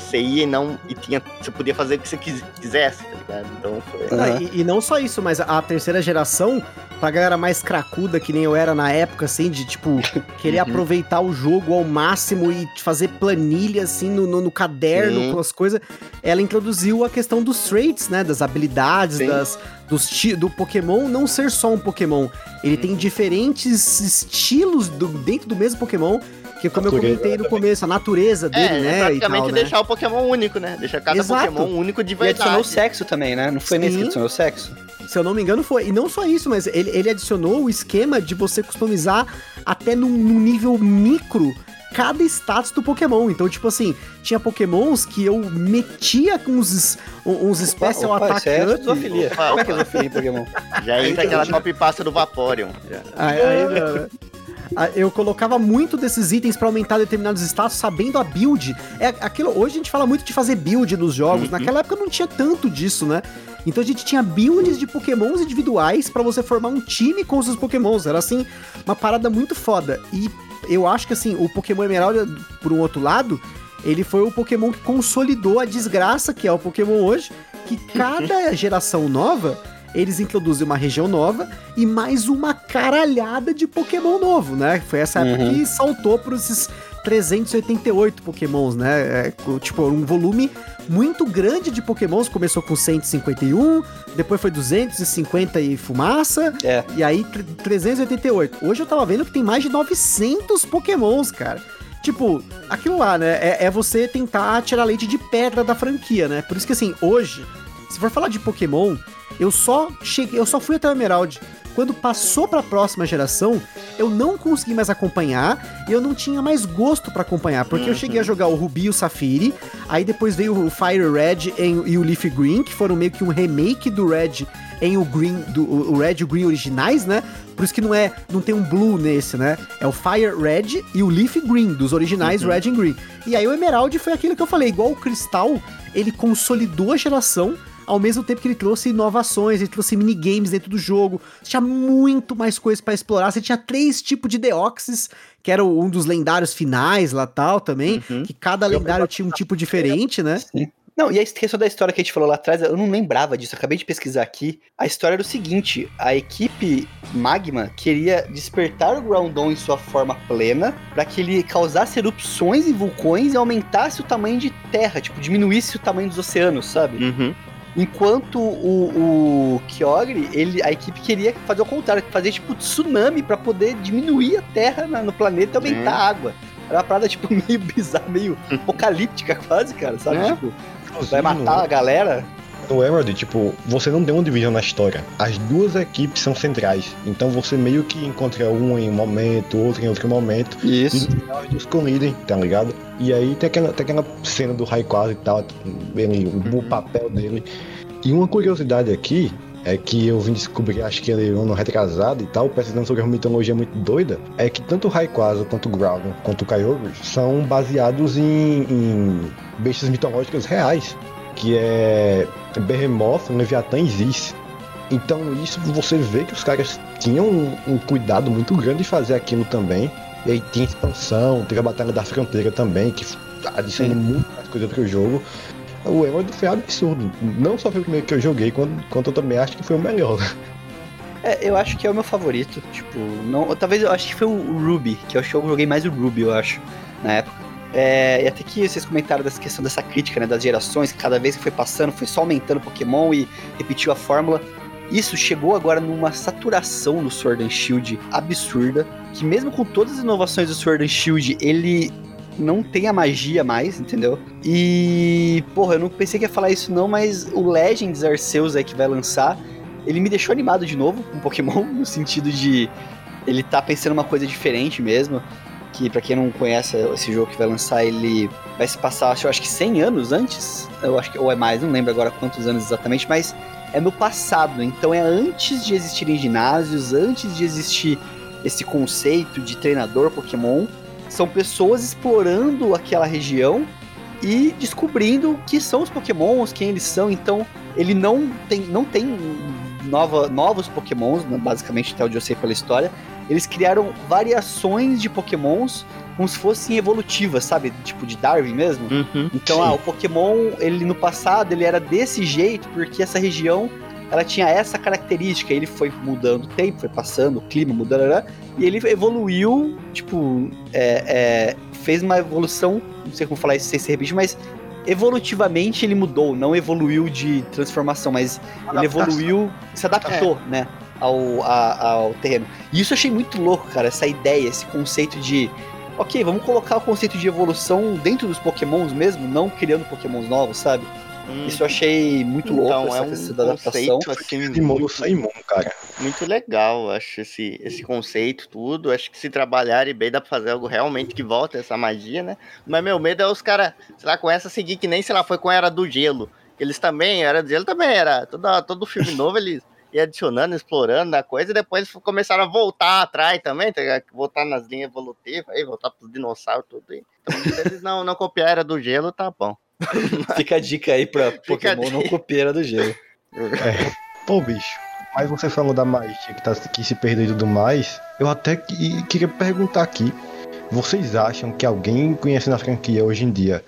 Speaker 3: você ia e não. E tinha. Você podia fazer o que você quis- quisesse, tá ligado? Então foi.
Speaker 6: Ah,
Speaker 5: Aham.
Speaker 6: e, e não só isso, mas a, terceira geração, pra galera mais cracuda que nem eu era na época, assim, de tipo, querer
Speaker 5: Uhum.
Speaker 6: aproveitar o jogo ao máximo e fazer planilha, assim, no, no, no caderno,
Speaker 3: Sim.
Speaker 6: com as coisas, ela introduziu a questão dos traits, né? Das habilidades,
Speaker 3: Sim.
Speaker 6: das, dos do Pokémon não ser só um Pokémon. Ele tem diferentes estilos do- dentro do mesmo Pokémon. Que como eu
Speaker 4: Natureza
Speaker 6: comentei no começo, a natureza dele,
Speaker 3: É,
Speaker 6: né?
Speaker 3: é praticamente
Speaker 6: e tal, né?
Speaker 3: deixar o Pokémon único, né? Deixar cada
Speaker 6: Exato.
Speaker 3: Pokémon único de
Speaker 5: E adicionou
Speaker 3: verdade.
Speaker 5: o sexo também, né? Não foi nesse
Speaker 6: Sim.
Speaker 5: que adicionou o sexo?
Speaker 6: Se eu não me engano, foi. E não só isso, mas ele, ele adicionou o esquema de você customizar até num, num nível micro cada status do Pokémon. Então, tipo assim, tinha Pokémons que eu metia com uns, uns Special
Speaker 5: Opa,
Speaker 6: Attack
Speaker 5: isso é
Speaker 6: Up.
Speaker 5: zoofilia.
Speaker 3: Opa,
Speaker 5: Como é que é zoofilia em Pokémon?
Speaker 3: Já entra aquela copy pasta do Vaporeon. já.
Speaker 6: Aí- aí, né, eu colocava muito desses itens pra aumentar determinados status, sabendo a build. É aquilo. Hoje a gente fala muito de fazer build nos jogos.
Speaker 3: Uhum.
Speaker 6: Naquela época não tinha tanto disso, né? Então a gente tinha builds de pokémons individuais pra você formar um time com os seus pokémons. Era assim, uma parada muito foda. E eu acho que assim, o Pokémon Emerald, por um outro lado, ele foi o Pokémon que consolidou a desgraça que é o Pokémon hoje, que cada geração nova eles introduzem uma região nova e mais uma caralhada de Pokémon novo, né? Foi essa época
Speaker 5: Uhum.
Speaker 6: que saltou para esses 388 Pokémons, né? É, tipo, um volume muito grande de Pokémons. Começou com 151, depois foi 250 e fumaça,
Speaker 5: É.
Speaker 6: e aí tre- 388. Hoje eu tava vendo que tem mais de 900 Pokémons, cara. Tipo, aquilo lá, né? É, é você tentar tirar leite de pedra da franquia, né? Por isso que assim, hoje, se for falar de Pokémon, eu só cheguei, eu só fui até o Emerald. Quando passou pra próxima geração, eu não consegui mais acompanhar e eu não tinha mais gosto pra acompanhar, porque eu cheguei a jogar o Ruby e o Safiri, aí depois veio o Fire Red e o Leaf Green, que foram meio que um remake do Red em o Green, do, o Red e o Green originais, né? Por isso que não é, não tem um Blue nesse, né? É o Fire Red e o Leaf Green dos originais Red and Green. E aí o Emerald foi aquilo que eu falei, igual o Cristal, ele consolidou a geração ao mesmo tempo que ele trouxe inovações, ele trouxe minigames dentro do jogo, você tinha muito mais coisas pra explorar, você tinha três tipos de Deoxys, que era um dos lendários finais lá tal também,
Speaker 5: Uhum.
Speaker 6: que cada lendário tinha um tipo diferente, né?
Speaker 5: Não, e a questão da história que a gente falou lá atrás, eu não lembrava disso, acabei de pesquisar aqui. A história era o seguinte: a equipe Magma queria despertar o Groundon em sua forma plena para que ele causasse erupções em vulcões e aumentasse o tamanho de terra, tipo, diminuísse o tamanho dos oceanos, sabe?
Speaker 3: Uhum.
Speaker 5: Enquanto o, o Kyogre, ele, a equipe queria fazer o contrário, fazer tipo tsunami para poder diminuir a terra na- no planeta e aumentar
Speaker 3: Sim.
Speaker 5: a água. Era uma parada, tipo, meio bizarra, meio apocalíptica quase, cara, sabe?
Speaker 3: É.
Speaker 5: Tipo, vai matar a galera.
Speaker 4: No Emerald, tipo, você não tem uma divisão na história. As duas equipes são centrais. Então você meio que encontra um em um momento, outro em outro momento. E
Speaker 5: Isso.
Speaker 4: final as duas colidem, tá ligado? E aí tem aquela, tem aquela cena do Raikkonen e tal, ele, o papel dele. E uma curiosidade aqui é que eu vim descobrir, acho que ele ano retrasado e tal, pesquisando sobre uma mitologia muito doida, é que tanto o Raikkonen quanto o Groudon, quanto o Kyogre, são baseados em, em bestas mitológicas reais, que é Behemoth, Leviatã e Zis. Então isso você vê que os caras tinham um, um cuidado muito grande de fazer aquilo também. E aí tinha expansão, teve a Batalha da Fronteira também, que adicionou muito mais coisa pro jogo. O Emerald foi absurdo. Não só foi o primeiro que eu joguei, quanto, quanto eu também acho que foi o melhor.
Speaker 5: É, eu acho que é o meu favorito. Tipo, não, talvez eu acho que foi o Ruby, que eu acho que eu joguei mais o Ruby, eu acho, na época. É, e até que vocês comentaram dessa questão dessa crítica, né, das gerações, que cada vez que foi passando, foi só aumentando Pokémon e repetiu a fórmula. Isso chegou agora numa saturação no Sword and Shield absurda, que mesmo com todas as inovações do Sword and Shield, ele não tem a magia mais, entendeu? E, porra, eu não pensei que ia falar isso não, mas o Legends Arceus aí que vai lançar, ele me deixou animado de novo com Pokémon, no sentido de ele tá pensando uma coisa diferente mesmo. Que pra quem não conhece esse jogo que vai lançar, ele vai se passar, acho, acho que 100 anos antes, eu acho que, ou é mais, não lembro agora quantos anos exatamente, mas é no passado, então é antes de existirem ginásios, antes de existir esse conceito de treinador Pokémon. São pessoas explorando aquela região e descobrindo que são os Pokémons, quem eles são. Então, ele não tem, não tem nova, novos Pokémons, né, basicamente, até onde eu sei pela história. Eles criaram variações de Pokémons como se fossem evolutivas, sabe? Tipo de Darwin mesmo.
Speaker 3: Uhum.
Speaker 5: Então, ah, o Pokémon, ele no passado, ele era desse jeito, porque essa região, ela tinha essa característica. Ele foi mudando o tempo, foi passando, o clima mudando, e ele evoluiu, tipo, é, é, fez uma evolução, não sei como falar isso sem ser repetido, mas evolutivamente ele mudou, não evoluiu de transformação, mas ele evoluiu, se adaptou, né? Ao, a- ao terreno. E isso eu achei muito louco, cara, essa ideia, esse conceito de ok, vamos colocar o conceito de evolução dentro dos pokémons mesmo, não criando pokémons novos, sabe?
Speaker 3: Hum,
Speaker 5: Isso eu achei muito louco,
Speaker 3: então,
Speaker 5: essa
Speaker 3: é um
Speaker 5: questão da adaptação.
Speaker 3: conceito assim, muito,
Speaker 4: mão, cara.
Speaker 3: muito legal, acho, esse, esse conceito, tudo. Acho que se trabalharem bem, dá pra fazer algo realmente que volta essa magia, né? Mas meu medo é os caras, sei lá, começam a seguir que nem, sei lá, foi com a Era do Gelo. Eles também, a Era do Gelo também era. Todo, todo filme novo eles iam adicionando, explorando a coisa, e depois começaram a voltar atrás também, tá voltar nas linhas evolutivas, aí voltar pros dinossauros, tudo. aí. Então, se eles não, não copiar a Era do Gelo, tá bom.
Speaker 5: Fica a dica aí pra
Speaker 3: Fica
Speaker 5: Pokémon não copiar a do gelo.
Speaker 4: Pô, bicho, mas você falou da magia que, tá, que se perdeu e tudo mais. Eu até que- queria perguntar aqui. Vocês acham que alguém conhecendo a franquia hoje em dia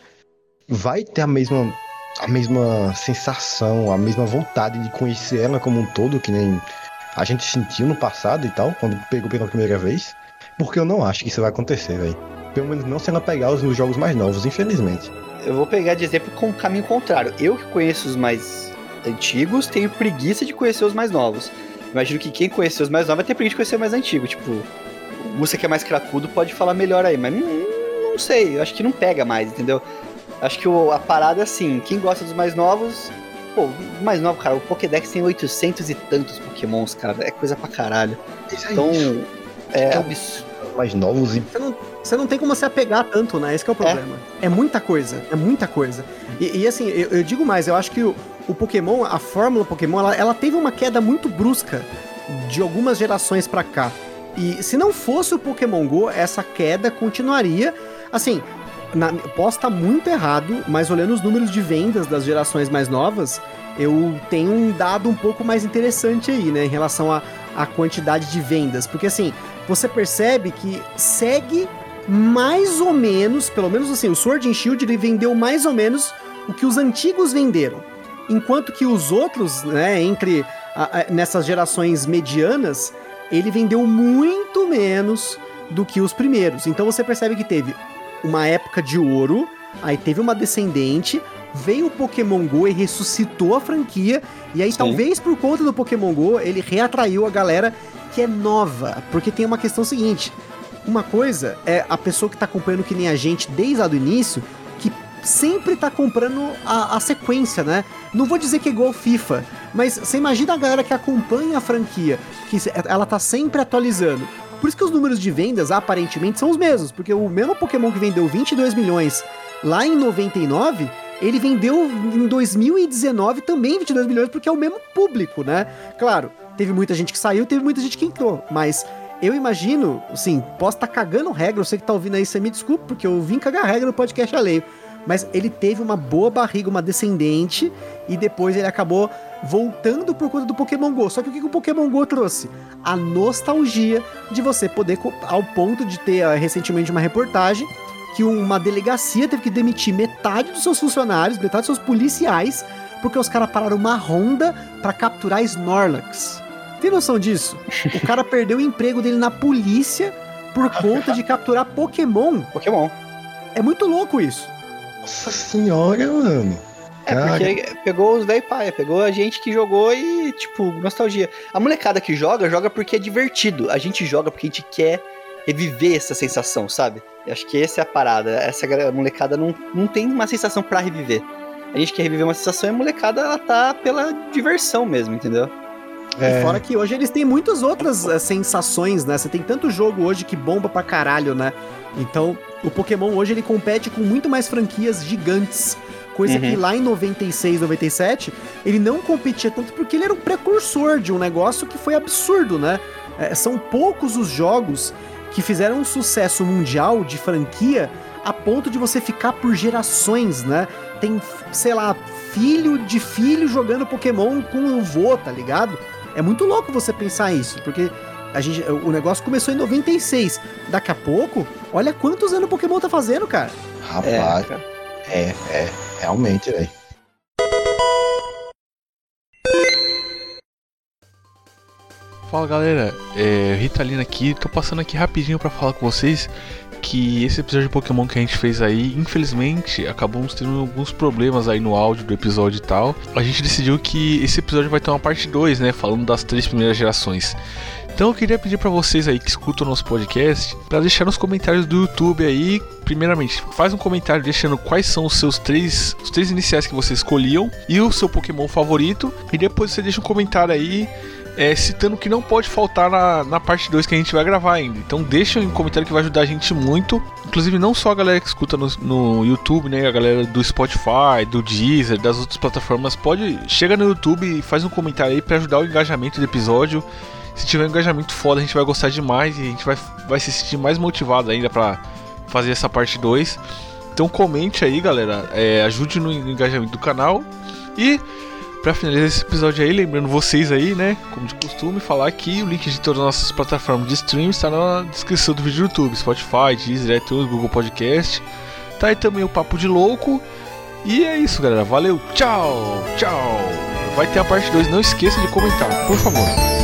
Speaker 4: vai ter a mesma, a mesma sensação, a mesma vontade de conhecer ela como um todo, que nem a gente sentiu no passado e tal, quando pegou pela primeira vez. Porque eu não acho que isso vai acontecer, velho. Pelo menos não se ela pegar os nos jogos mais novos, infelizmente.
Speaker 5: Eu vou pegar de exemplo com o caminho contrário. Eu que conheço os mais antigos, tenho preguiça de conhecer os mais novos. Imagino que quem conheceu os mais novos vai ter preguiça de conhecer o mais antigo. Tipo, você que é mais cracudo pode falar melhor aí, mas não, não sei, eu acho que não pega mais, entendeu? Acho que o- a parada é assim, quem gosta dos mais novos, pô, mais novo, cara, o Pokédex tem 800 e tantos Pokémons, cara, é coisa pra caralho. Então, é
Speaker 4: Então,
Speaker 5: absurdo.
Speaker 4: mais novos e
Speaker 6: Você não, você não tem como se apegar tanto, né? Esse que é o problema. É, muita coisa, é muita coisa. E, e, assim, eu, eu digo mais, eu acho que o, o Pokémon, a fórmula Pokémon, ela, ela teve uma queda muito brusca de algumas gerações pra cá. E se não fosse o Pokémon GO, essa queda continuaria. Assim, na- posso estar muito errado, mas olhando os números de vendas das gerações mais novas, eu tenho um dado um pouco mais interessante aí, né? Em relação à à quantidade de vendas. Porque assim, você percebe que segue mais ou menos, pelo menos assim, o Sword and Shield ele vendeu mais ou menos o que os antigos venderam. Enquanto que os outros, né, entre a- a- nessas gerações medianas, ele vendeu muito menos do que os primeiros. Então você percebe que teve uma época de ouro, aí teve uma descendente, veio o Pokémon Go e ressuscitou a franquia, e aí
Speaker 5: Sim.
Speaker 6: talvez por conta do Pokémon Go ele reatraiu a galera que é nova, porque tem uma questão seguinte, uma coisa é a pessoa que tá acompanhando que nem a gente desde lá do início, que sempre tá comprando a, a sequência, né? Não vou dizer que é igual FIFA, mas você imagina a galera que acompanha a franquia, que ela tá sempre atualizando. Por isso que os números de vendas aparentemente são os mesmos, porque o mesmo Pokémon que vendeu 22 milhões lá em 99, ele vendeu em 2019 também 22 milhões, porque é o mesmo público, né? Claro, teve muita gente que saiu, teve muita gente que entrou, mas eu imagino, assim, posso estar cagando regra, você que tá ouvindo aí, você me desculpa, porque eu vim cagar regra no podcast alheio. Mas ele teve uma boa barriga, uma descendente, e depois ele acabou voltando por conta do Pokémon GO. Só que o que que o Pokémon GO trouxe? A nostalgia de você poder, ao ponto de ter ah, recentemente uma reportagem que uma delegacia teve que demitir metade dos seus funcionários, metade dos seus policiais, porque os caras pararam uma ronda pra capturar Snorlax. Tem noção disso? O cara perdeu o emprego dele na polícia por conta de capturar Pokémon.
Speaker 5: Pokémon.
Speaker 6: É muito louco isso.
Speaker 4: Nossa senhora, mano.
Speaker 5: É, porque pegou os velho paia, pegou a gente que jogou e, tipo, nostalgia. A molecada que joga, joga porque é divertido. A gente joga porque a gente quer reviver essa sensação, sabe? Eu acho que essa é a parada. Essa molecada não, não tem uma sensação pra reviver. A gente quer reviver uma sensação e a molecada, ela tá pela diversão mesmo, entendeu?
Speaker 4: É.
Speaker 6: E fora que hoje eles têm muitas outras eh, sensações, né? Você tem tanto jogo hoje que bomba pra caralho, né? Então, o Pokémon hoje ele compete com muito mais franquias gigantes. Coisa
Speaker 5: Uhum.
Speaker 6: que lá em 96, 97, ele não competia tanto porque ele era um precursor de um negócio que foi absurdo, né? Eh, são poucos os jogos que fizeram um sucesso mundial de franquia a ponto de você ficar por gerações, né? Tem, sei lá, filho de filho jogando Pokémon com o vô, tá ligado? É muito louco você pensar isso, porque a gente, o negócio começou em 96. Daqui a pouco, olha quantos anos o Pokémon tá fazendo, cara.
Speaker 4: Rapaz,
Speaker 5: cara.
Speaker 4: é, é, realmente, velho.
Speaker 2: Fala galera, é Ritalina aqui, tô passando aqui rapidinho pra falar com vocês que esse episódio de Pokémon que a gente fez aí, infelizmente, acabamos tendo alguns problemas aí no áudio do episódio e tal. A gente decidiu que esse episódio vai ter uma parte 2, né, falando das três primeiras gerações. Então eu queria pedir pra vocês aí que escutam o nosso podcast pra deixar nos comentários do YouTube aí, primeiramente, faz um comentário deixando quais são os seus três, os três iniciais que você escolhiam e o seu Pokémon favorito, e depois você deixa um comentário aí é, citando que não pode faltar na, na parte 2 que a gente vai gravar ainda. Então deixa um comentário que vai ajudar a gente muito. Inclusive não só a galera que escuta no, no YouTube, né? A galera do Spotify, do Deezer, das outras plataformas, pode. Chega no YouTube e faz um comentário aí para ajudar o engajamento do episódio. Se tiver um engajamento foda, a gente vai gostar demais e a gente vai, vai se sentir mais motivado ainda para fazer essa parte 2. Então comente aí, galera. é, ajude no engajamento do canal. E Pra finalizar esse episódio aí, lembrando vocês aí, né, como de costume, falar que o link de todas as nossas plataformas de stream está na descrição do vídeo do YouTube, Spotify, Deezer, iTunes, Google Podcast. Tá aí também o Papo de Louco E é isso, galera. Valeu, tchau, tchau. Vai ter a parte 2, não esqueça de comentar, por favor.